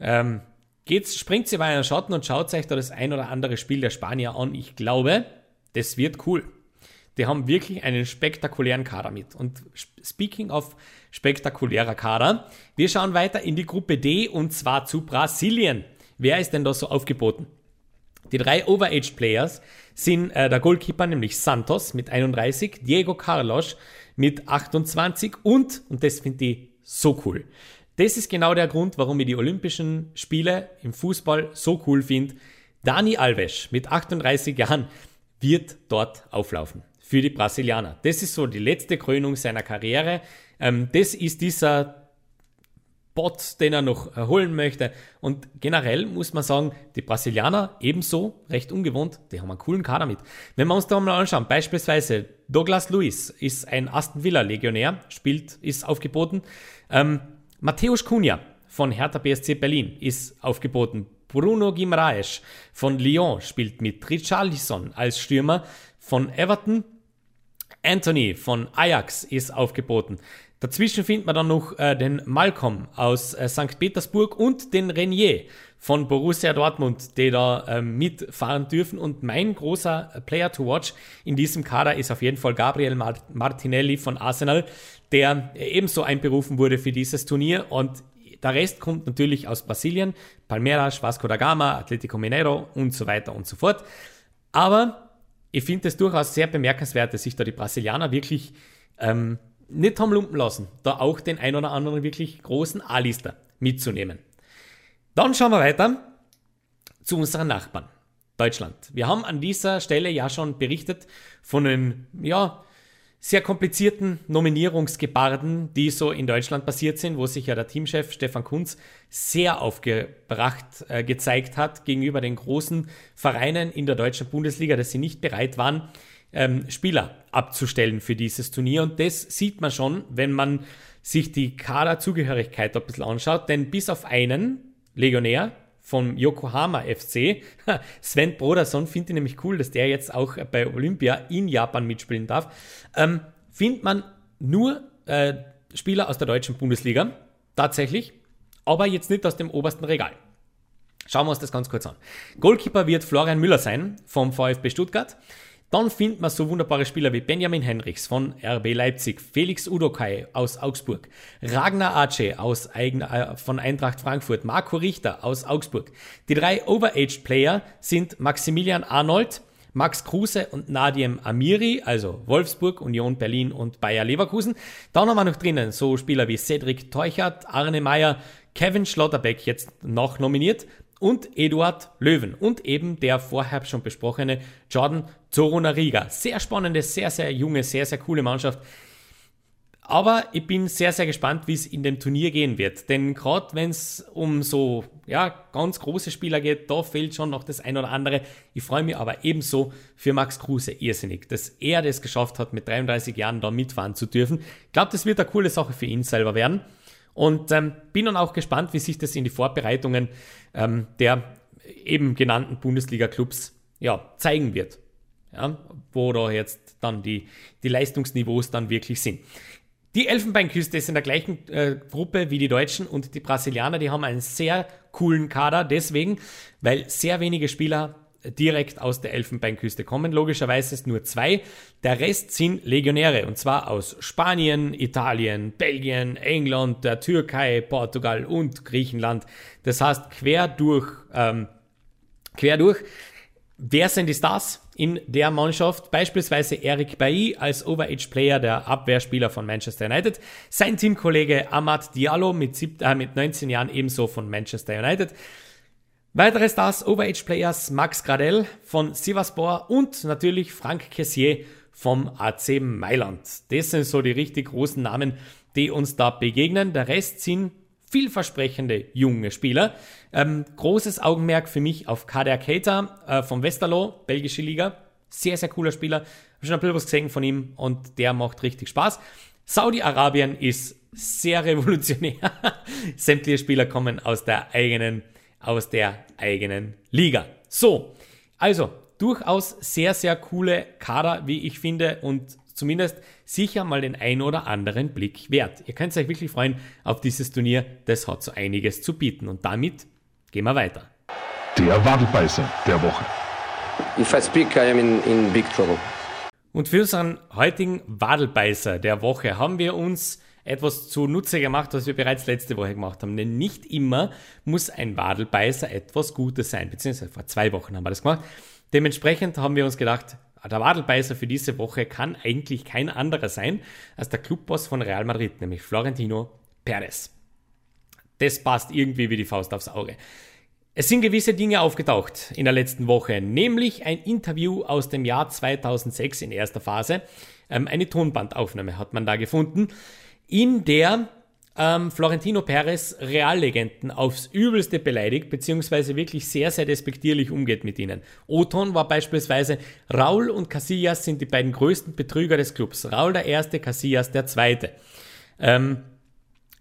ähm, geht's, springt sie bei einen Schatten und schaut euch da das ein oder andere Spiel der Spanier an. Ich glaube, das wird cool. Die haben wirklich einen spektakulären Kader mit. Und speaking of spektakulärer Kader, wir schauen weiter in die Gruppe D und zwar zu Brasilien. Wer ist denn da so aufgeboten? Die drei Overaged Players sind äh, der Goalkeeper, nämlich Santos mit 31, Diego Carlos mit 28 und, und das finde ich so cool. Das ist genau der Grund, warum ich die Olympischen Spiele im Fußball so cool finde. Dani Alves mit 38 Jahren wird dort auflaufen für die Brasilianer. Das ist so die letzte Krönung seiner Karriere. Ähm, das ist dieser Bot, den er noch holen möchte. Und generell muss man sagen, die Brasilianer ebenso, recht ungewohnt, die haben einen coolen Kader mit. Wenn wir uns da mal anschauen, beispielsweise Douglas Luiz ist ein Aston Villa Legionär, spielt, ist aufgeboten. Ähm, Matthäus Cunha von Hertha BSC Berlin ist aufgeboten. Bruno Guimaraes von Lyon spielt mit. Richarlison als Stürmer von Everton. Anthony von Ajax ist aufgeboten. Dazwischen findet man dann noch äh, den Malcolm aus äh, St. Petersburg und den Renier von Borussia Dortmund, die da äh, mitfahren dürfen. Und mein großer Player to watch in diesem Kader ist auf jeden Fall Gabriel Mart Martinelli von Arsenal, der ebenso einberufen wurde für dieses Turnier. Und der Rest kommt natürlich aus Brasilien, Palmeiras, Vasco da Gama, Atletico Mineiro und so weiter und so fort. Aber ich finde es durchaus sehr bemerkenswert, dass sich da die Brasilianer wirklich ähm, nicht haben lumpen lassen, da auch den ein oder anderen wirklich großen A-Lister mitzunehmen. Dann schauen wir weiter zu unseren Nachbarn. Deutschland. Wir haben an dieser Stelle ja schon berichtet von den, ja, sehr komplizierten Nominierungsgebarden, die so in Deutschland passiert sind, wo sich ja der Teamchef Stefan Kunz sehr aufgebracht äh, gezeigt hat gegenüber den großen Vereinen in der deutschen Bundesliga, dass sie nicht bereit waren, ähm, Spieler abzustellen für dieses Turnier. Und das sieht man schon, wenn man sich die Kaderzugehörigkeit ein bisschen anschaut, denn bis auf einen Legionär vom Yokohama FC, Sven Broderson, finde ich nämlich cool, dass der jetzt auch bei Olympia in Japan mitspielen darf, ähm, findet man nur äh, Spieler aus der deutschen Bundesliga, tatsächlich, aber jetzt nicht aus dem obersten Regal. Schauen wir uns das ganz kurz an. Goalkeeper wird Florian Müller sein vom VfB Stuttgart. Dann findet man so wunderbare Spieler wie Benjamin Henrichs von RB Leipzig, Felix Udokai aus Augsburg, Ragnar Ace aus Eigen, äh, von Eintracht Frankfurt, Marco Richter aus Augsburg. Die drei Overaged Player sind Maximilian Arnold, Max Kruse und Nadiem Amiri, also Wolfsburg, Union Berlin und Bayer Leverkusen. Dann haben wir noch drinnen so Spieler wie Cedric Teuchert, Arne Meyer, Kevin Schlotterbeck jetzt noch nominiert und Eduard Löwen und eben der vorher schon besprochene Jordan Zorunariga. Sehr spannende, sehr, sehr junge, sehr, sehr coole Mannschaft. Aber ich bin sehr, sehr gespannt, wie es in dem Turnier gehen wird. Denn gerade wenn es um so ja, ganz große Spieler geht, da fehlt schon noch das ein oder andere. Ich freue mich aber ebenso für Max Kruse irrsinnig, dass er das geschafft hat, mit 33 Jahren da mitfahren zu dürfen. Ich glaube, das wird eine coole Sache für ihn selber werden. Und ähm, bin dann auch gespannt, wie sich das in die Vorbereitungen ähm, der eben genannten Bundesliga-Clubs ja, zeigen wird. Ja, wo da jetzt dann die, die Leistungsniveaus dann wirklich sind. Die Elfenbeinküste ist in der gleichen äh, Gruppe wie die Deutschen und die Brasilianer, die haben einen sehr coolen Kader, deswegen, weil sehr wenige Spieler direkt aus der Elfenbeinküste kommen. Logischerweise ist nur zwei. Der Rest sind Legionäre und zwar aus Spanien, Italien, Belgien, England, der Türkei, Portugal und Griechenland. Das heißt quer durch, ähm, quer durch. Wer sind die Stars in der Mannschaft? Beispielsweise Eric Bailly als Overage-Player, der Abwehrspieler von Manchester United. Sein Teamkollege Ahmad Diallo mit, sieb, äh, mit 19 Jahren ebenso von Manchester United. Weitere Stars, Overage-Players Max Gradel von Sivaspor und natürlich Frank Kessier vom AC Mailand. Das sind so die richtig großen Namen, die uns da begegnen. Der Rest sind vielversprechende junge Spieler. Ähm, großes Augenmerk für mich auf Kader Keita äh, vom Westerlo, belgische Liga. Sehr, sehr cooler Spieler. Habe schon ein bisschen was gesehen von ihm und der macht richtig Spaß. Saudi-Arabien ist sehr revolutionär. [LAUGHS] Sämtliche Spieler kommen aus der eigenen aus der eigenen Liga. So, also durchaus sehr, sehr coole Kader, wie ich finde, und zumindest sicher mal den ein oder anderen Blick wert. Ihr könnt euch wirklich freuen auf dieses Turnier, das hat so einiges zu bieten. Und damit gehen wir weiter. Der Wadelbeißer der Woche. If I speak, I am in, in big trouble. Und für unseren heutigen Wadelbeißer der Woche haben wir uns etwas zunutze gemacht, was wir bereits letzte Woche gemacht haben. Denn nicht immer muss ein Wadelbeißer etwas Gutes sein. Beziehungsweise vor zwei Wochen haben wir das gemacht. Dementsprechend haben wir uns gedacht, der Wadelbeißer für diese Woche kann eigentlich kein anderer sein als der Clubboss von Real Madrid, nämlich Florentino Perez. Das passt irgendwie wie die Faust aufs Auge. Es sind gewisse Dinge aufgetaucht in der letzten Woche, nämlich ein Interview aus dem Jahr 2006 in erster Phase. Ähm, eine Tonbandaufnahme hat man da gefunden, in der ähm, Florentino Perez Reallegenden aufs Übelste beleidigt, beziehungsweise wirklich sehr, sehr despektierlich umgeht mit ihnen. Oton war beispielsweise, Raul und Casillas sind die beiden größten Betrüger des Clubs. Raul der Erste, Casillas der Zweite. Ähm,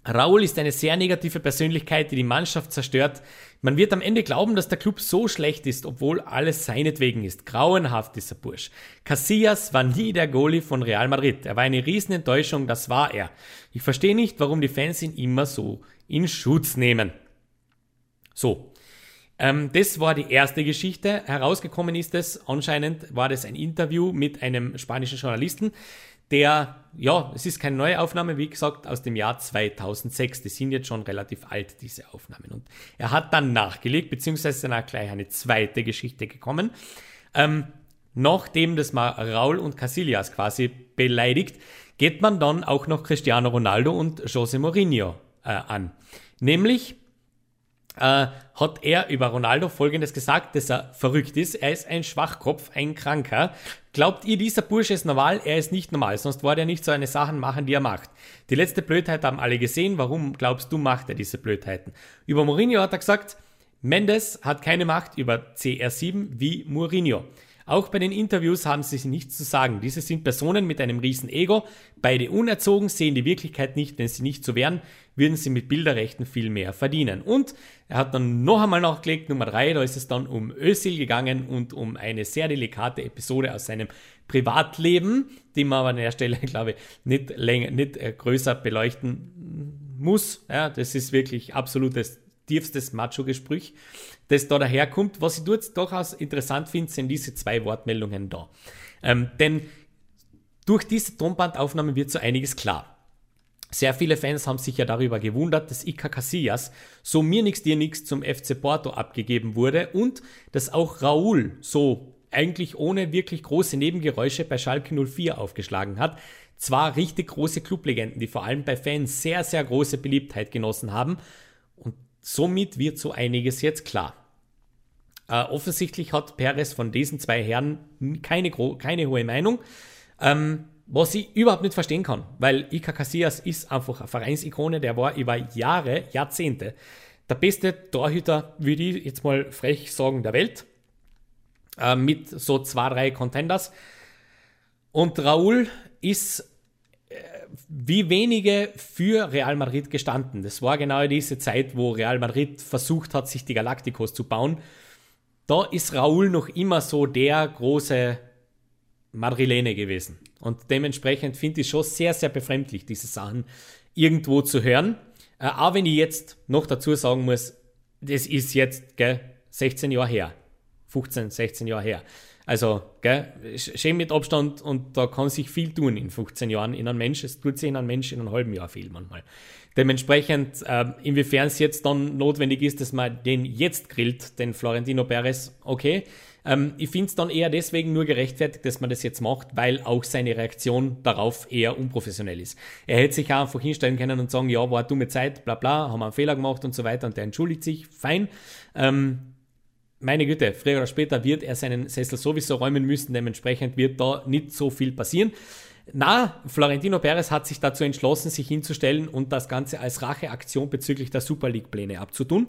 Raul ist eine sehr negative Persönlichkeit, die die Mannschaft zerstört. Man wird am Ende glauben, dass der Club so schlecht ist, obwohl alles seinetwegen ist. Grauenhaft dieser Bursch. Casillas war nie der Goalie von Real Madrid. Er war eine Riesenenttäuschung, das war er. Ich verstehe nicht, warum die Fans ihn immer so in Schutz nehmen. So. Ähm, das war die erste Geschichte. Herausgekommen ist es, anscheinend war das ein Interview mit einem spanischen Journalisten, der, ja, es ist keine neue Aufnahme, wie gesagt, aus dem Jahr 2006. Die sind jetzt schon relativ alt, diese Aufnahmen. Und er hat dann nachgelegt, beziehungsweise danach gleich eine zweite Geschichte gekommen. Ähm, nachdem das mal Raul und Casillas quasi beleidigt, geht man dann auch noch Cristiano Ronaldo und Jose Mourinho äh, an. Nämlich äh, hat er über Ronaldo Folgendes gesagt, dass er verrückt ist. Er ist ein Schwachkopf, ein Kranker. Glaubt ihr, dieser Bursche ist normal? Er ist nicht normal, sonst würde er nicht so eine Sachen machen, die er macht. Die letzte Blödheit haben alle gesehen. Warum glaubst du, macht er diese Blödheiten? Über Mourinho hat er gesagt, Mendes hat keine Macht über CR7 wie Mourinho. Auch bei den Interviews haben sie nichts zu sagen. Diese sind Personen mit einem riesen Ego. Beide unerzogen, sehen die Wirklichkeit nicht. Wenn sie nicht so wären, würden sie mit Bilderrechten viel mehr verdienen. Und er hat dann noch einmal nachgelegt, Nummer drei, da ist es dann um Özil gegangen und um eine sehr delikate Episode aus seinem Privatleben, die man aber an der Stelle, [LAUGHS] glaube ich, nicht, länger, nicht äh, größer beleuchten muss. Ja, das ist wirklich absolutes tiefstes Macho-Gespräch, das da daherkommt. Was ich dort durchaus interessant finde, sind diese zwei Wortmeldungen da. Ähm, denn durch diese Tonbandaufnahme wird so einiges klar. Sehr viele Fans haben sich ja darüber gewundert, dass Iker Casillas so mir nix dir nix zum FC Porto abgegeben wurde und dass auch Raúl so eigentlich ohne wirklich große Nebengeräusche bei Schalke 04 aufgeschlagen hat. Zwar richtig große Clublegenden, die vor allem bei Fans sehr, sehr große Beliebtheit genossen haben. Somit wird so einiges jetzt klar. Äh, offensichtlich hat Perez von diesen zwei Herren keine, keine hohe Meinung. Ähm, was ich überhaupt nicht verstehen kann, weil Ika Casillas ist einfach eine Vereinsikone, der war über Jahre, Jahrzehnte der beste Torhüter, würde ich jetzt mal frech sagen, der Welt. Äh, mit so zwei, drei Contenders. Und Raúl ist wie wenige für Real Madrid gestanden. Das war genau diese Zeit, wo Real Madrid versucht hat, sich die Galacticos zu bauen. Da ist Raúl noch immer so der große Madrilene gewesen. Und dementsprechend finde ich schon sehr, sehr befremdlich, diese Sachen irgendwo zu hören. Äh, auch wenn ich jetzt noch dazu sagen muss, das ist jetzt gell, 16 Jahre her. 15, 16 Jahre her. Also, gell, schön mit Abstand und da kann sich viel tun in 15 Jahren in einem Mensch. Es tut sich in einem Mensch in einem halben Jahr viel manchmal. Dementsprechend, äh, inwiefern es jetzt dann notwendig ist, dass man den jetzt grillt, den Florentino Perez, okay. Ähm, ich finde es dann eher deswegen nur gerechtfertigt, dass man das jetzt macht, weil auch seine Reaktion darauf eher unprofessionell ist. Er hätte sich auch einfach hinstellen können und sagen, ja, war dumme Zeit, bla bla, haben wir einen Fehler gemacht und so weiter und der entschuldigt sich, fein. Ähm, meine Güte, früher oder später wird er seinen Sessel sowieso räumen müssen, dementsprechend wird da nicht so viel passieren. Na, Florentino Perez hat sich dazu entschlossen, sich hinzustellen und das Ganze als Racheaktion bezüglich der Super League-Pläne abzutun,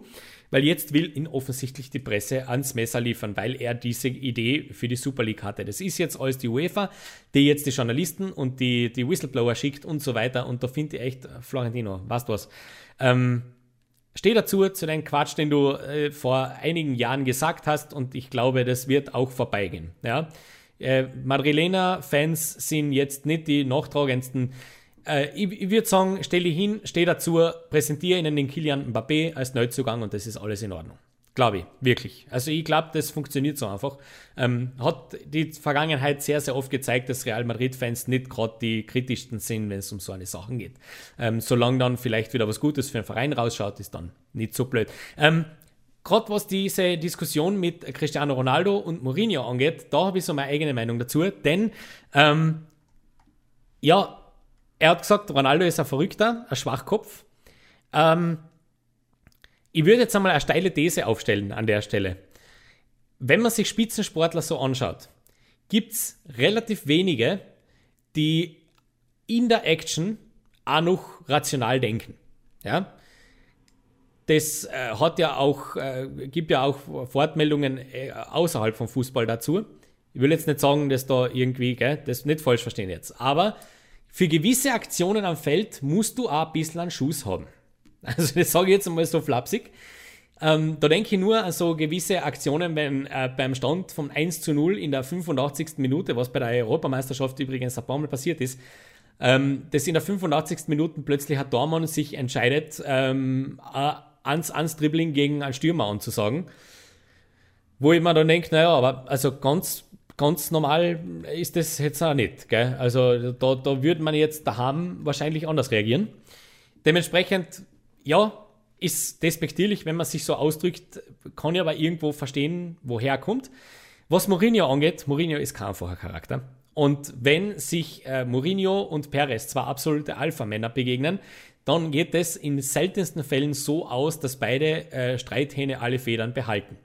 weil jetzt will ihn offensichtlich die Presse ans Messer liefern, weil er diese Idee für die Super League hatte. Das ist jetzt alles die UEFA, die jetzt die Journalisten und die, die Whistleblower schickt und so weiter. Und da finde ich echt, Florentino, weißt du was? Ähm, Steh dazu, zu deinem Quatsch, den du äh, vor einigen Jahren gesagt hast und ich glaube, das wird auch vorbeigehen. Ja? Äh, Madrilener-Fans sind jetzt nicht die nachtragendsten. Äh, ich, ich würde sagen, stell dich hin, steh dazu, präsentiere ihnen den Kilian Mbappé als Neuzugang und das ist alles in Ordnung. Glaube ich, wirklich. Also ich glaube, das funktioniert so einfach. Ähm, hat die Vergangenheit sehr, sehr oft gezeigt, dass Real Madrid-Fans nicht gerade die kritischsten sind, wenn es um so eine Sachen geht. Ähm, solange dann vielleicht wieder was Gutes für den Verein rausschaut, ist dann nicht so blöd. Ähm, gerade was diese Diskussion mit Cristiano Ronaldo und Mourinho angeht, da habe ich so meine eigene Meinung dazu, denn ähm, ja, er hat gesagt, Ronaldo ist ein Verrückter, ein Schwachkopf. Ähm, ich würde jetzt einmal eine steile These aufstellen an der Stelle. Wenn man sich Spitzensportler so anschaut, gibt es relativ wenige, die in der Action auch noch rational denken. Ja. Das äh, hat ja auch, äh, gibt ja auch Fortmeldungen äh, außerhalb vom Fußball dazu. Ich will jetzt nicht sagen, dass da irgendwie, gell, das nicht falsch verstehen jetzt. Aber für gewisse Aktionen am Feld musst du auch ein bisschen einen Schuss haben. [LAUGHS] Also das sage ich jetzt einmal so flapsig. Ähm, da denke ich nur an so gewisse Aktionen beim, äh, beim Stand von 1 zu 0 in der 85. Minute, was bei der Europameisterschaft übrigens ein paar Mal passiert ist. Ähm, dass in der 85. Minute plötzlich hat Dormann sich entscheidet, ähm, ans, ans Dribbling gegen einen Stürmer anzusagen. Wo ich mir dann denke, naja, aber also ganz, ganz normal ist das jetzt auch nicht. Gell? Also da, da würde man jetzt daheim wahrscheinlich anders reagieren. Dementsprechend, ja, ist despektierlich, wenn man sich so ausdrückt, kann ich aber irgendwo verstehen, woher er kommt. Was Mourinho angeht, Mourinho ist kein einfacher Charakter. Und wenn sich äh, Mourinho und Perez, zwei absolute Alpha-Männer, begegnen, dann geht es in seltensten Fällen so aus, dass beide äh, Streithähne alle Federn behalten.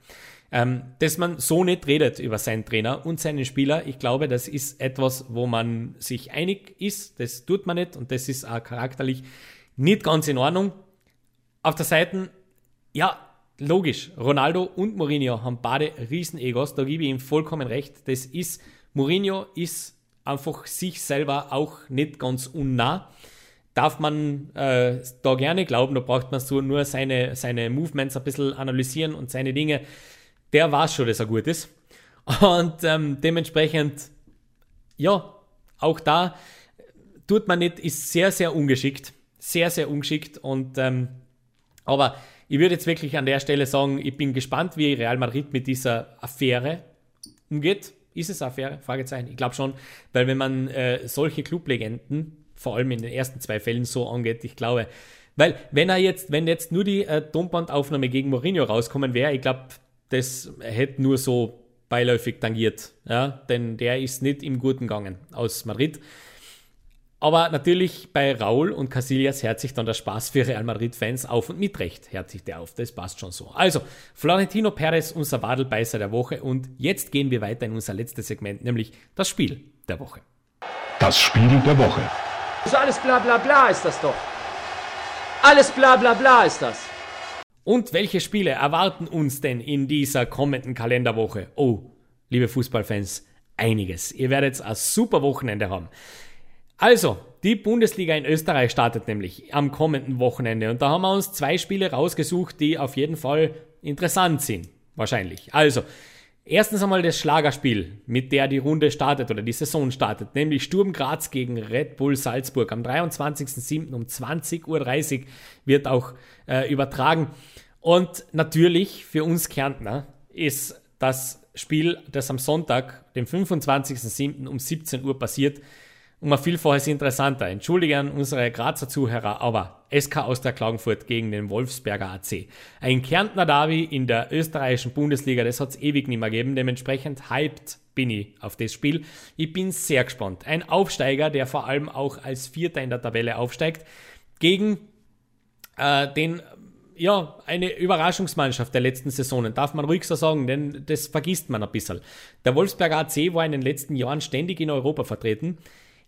Ähm, dass man so nicht redet über seinen Trainer und seinen Spieler, ich glaube, das ist etwas, wo man sich einig ist. Das tut man nicht und das ist auch charakterlich nicht ganz in Ordnung. Auf der Seite, ja, logisch, Ronaldo und Mourinho haben beide Riesen-Egos, da gebe ich ihm vollkommen recht. Das ist, Mourinho ist einfach sich selber auch nicht ganz unnah. Darf man äh, da gerne glauben, da braucht man so nur seine, seine Movements ein bisschen analysieren und seine Dinge. Der weiß schon, dass er gut ist. Und ähm, dementsprechend, ja, auch da tut man nicht, ist sehr, sehr ungeschickt. Sehr, sehr ungeschickt und ähm, aber ich würde jetzt wirklich an der Stelle sagen, ich bin gespannt, wie Real Madrid mit dieser Affäre umgeht. Ist es eine Affäre? Fragezeichen. Ich glaube schon, weil wenn man äh, solche Clublegenden, vor allem in den ersten zwei Fällen so angeht, ich glaube, weil wenn er jetzt, wenn jetzt nur die äh, Tonbandaufnahme gegen Mourinho rauskommen wäre, ich glaube, das hätte nur so beiläufig tangiert, ja, denn der ist nicht im Guten gegangen aus Madrid. Aber natürlich bei Raul und Casillas hört sich dann der Spaß für Real Madrid-Fans auf und mit Recht hört sich der auf. Das passt schon so. Also, Florentino Perez, unser Wadelbeißer der Woche. Und jetzt gehen wir weiter in unser letztes Segment, nämlich das Spiel der Woche. Das Spiel der Woche. So alles bla bla bla ist das doch. Alles bla bla bla ist das. Und welche Spiele erwarten uns denn in dieser kommenden Kalenderwoche? Oh, liebe Fußballfans, einiges. Ihr werdet ein super Wochenende haben. Also, die Bundesliga in Österreich startet nämlich am kommenden Wochenende und da haben wir uns zwei Spiele rausgesucht, die auf jeden Fall interessant sind. Wahrscheinlich. Also, erstens einmal das Schlagerspiel, mit der die Runde startet oder die Saison startet, nämlich Sturm Graz gegen Red Bull Salzburg. Am 23.07. um 20.30 Uhr wird auch äh, übertragen. Und natürlich für uns Kärntner ist das Spiel, das am Sonntag, dem 25.07. um 17 Uhr passiert, um ein Vielfaches interessanter. Entschuldige an unsere Grazer Zuhörer, aber SK aus der Klagenfurt gegen den Wolfsberger AC. Ein Kärntner Derby in der österreichischen Bundesliga, das hat es ewig nicht mehr gegeben. Dementsprechend hyped bin ich auf das Spiel. Ich bin sehr gespannt. Ein Aufsteiger, der vor allem auch als Vierter in der Tabelle aufsteigt, gegen äh, den ja, eine Überraschungsmannschaft der letzten Saisonen, darf man ruhig so sagen, denn das vergisst man ein bisschen. Der Wolfsberger AC war in den letzten Jahren ständig in Europa vertreten.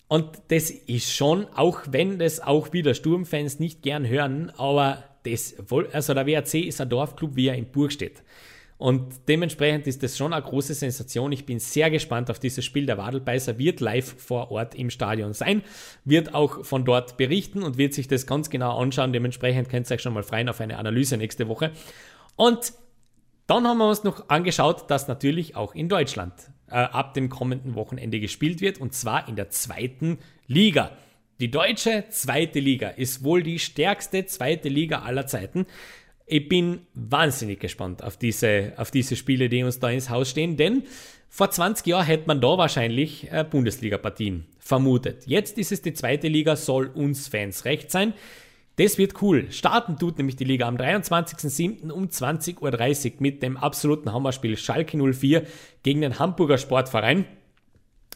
Und das ist schon, auch wenn das auch wieder Sturmfans nicht gern hören, aber das, also der WRC ist ein Dorfclub, wie er in Burg steht. Und dementsprechend ist das schon eine große Sensation. Ich bin sehr gespannt auf dieses Spiel. Der Wadelbeißer wird live vor Ort im Stadion sein, wird auch von dort berichten und wird sich das ganz genau anschauen. Dementsprechend könnt ihr euch schon mal freuen auf eine Analyse nächste Woche. Und dann haben wir uns noch angeschaut, dass natürlich auch in Deutschland äh, ab dem kommenden Wochenende gespielt wird und zwar in der zweiten Liga. Die deutsche zweite Liga ist wohl die stärkste zweite Liga aller Zeiten. Ich bin wahnsinnig gespannt auf diese, auf diese Spiele, die uns da ins Haus stehen, denn vor 20 Jahren hätte man da wahrscheinlich äh, Bundesliga-Partien vermutet. Jetzt ist es die zweite Liga, soll uns Fans recht sein. Das wird cool. Starten tut nämlich die Liga am 23.07. um 20.30 Uhr mit dem absoluten Hammerspiel Schalke 04 gegen den Hamburger Sportverein.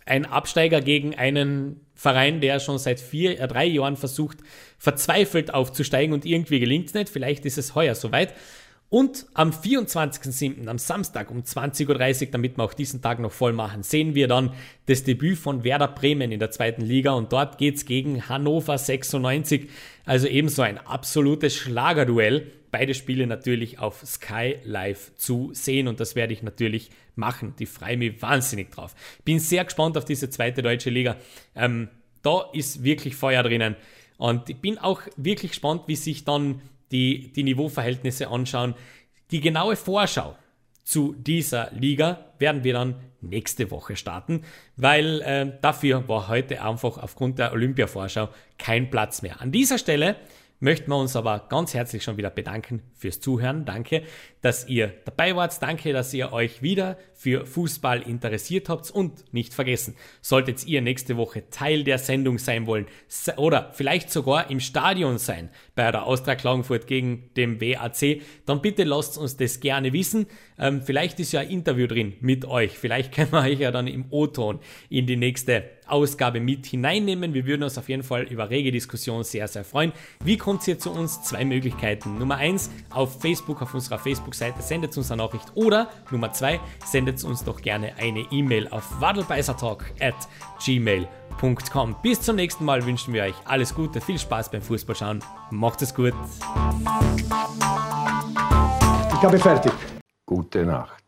Ein Absteiger gegen einen Verein, der schon seit vier, äh, drei Jahren versucht, verzweifelt aufzusteigen und irgendwie gelingt es nicht. Vielleicht ist es heuer soweit. Und am 24.07., am Samstag um 20.30 Uhr, damit wir auch diesen Tag noch voll machen, sehen wir dann das Debüt von Werder Bremen in der zweiten Liga und dort geht's gegen Hannover 96. Also ebenso ein absolutes Schlagerduell. Beide Spiele natürlich auf Sky Live zu sehen und das werde ich natürlich machen. Die freue mich wahnsinnig drauf. Bin sehr gespannt auf diese zweite deutsche Liga. Ähm, da ist wirklich Feuer drinnen. Und ich bin auch wirklich gespannt, wie sich dann die, die Niveauverhältnisse anschauen. Die genaue Vorschau zu dieser Liga werden wir dann nächste Woche starten, weil äh, dafür war heute einfach aufgrund der Olympia-Vorschau kein Platz mehr. An dieser Stelle möchten wir uns aber ganz herzlich schon wieder bedanken fürs Zuhören. Danke, dass ihr dabei wart. Danke, dass ihr euch wieder für Fußball interessiert habt. Und nicht vergessen, solltet ihr nächste Woche Teil der Sendung sein wollen oder vielleicht sogar im Stadion sein bei der Austria Klagenfurt gegen dem WAC, dann bitte lasst uns das gerne wissen. Ähm, vielleicht ist ja ein Interview drin mit euch. Vielleicht können wir euch ja dann im O-Ton in die nächste Ausgabe mit hineinnehmen. Wir würden uns auf jeden Fall über rege Diskussion sehr, sehr freuen. Wie kommt ihr zu uns? Zwei Möglichkeiten. Nummer eins, auf Facebook, auf unserer Facebook-Seite sendet uns eine Nachricht oder Nummer zwei, sendet uns doch gerne eine E-Mail auf wadelbeisertalk at gmail.com. Bis zum nächsten Mal wünschen wir euch alles Gute, viel Spaß beim Fußballschauen. Macht es gut. Ich habe fertig. Gute Nacht.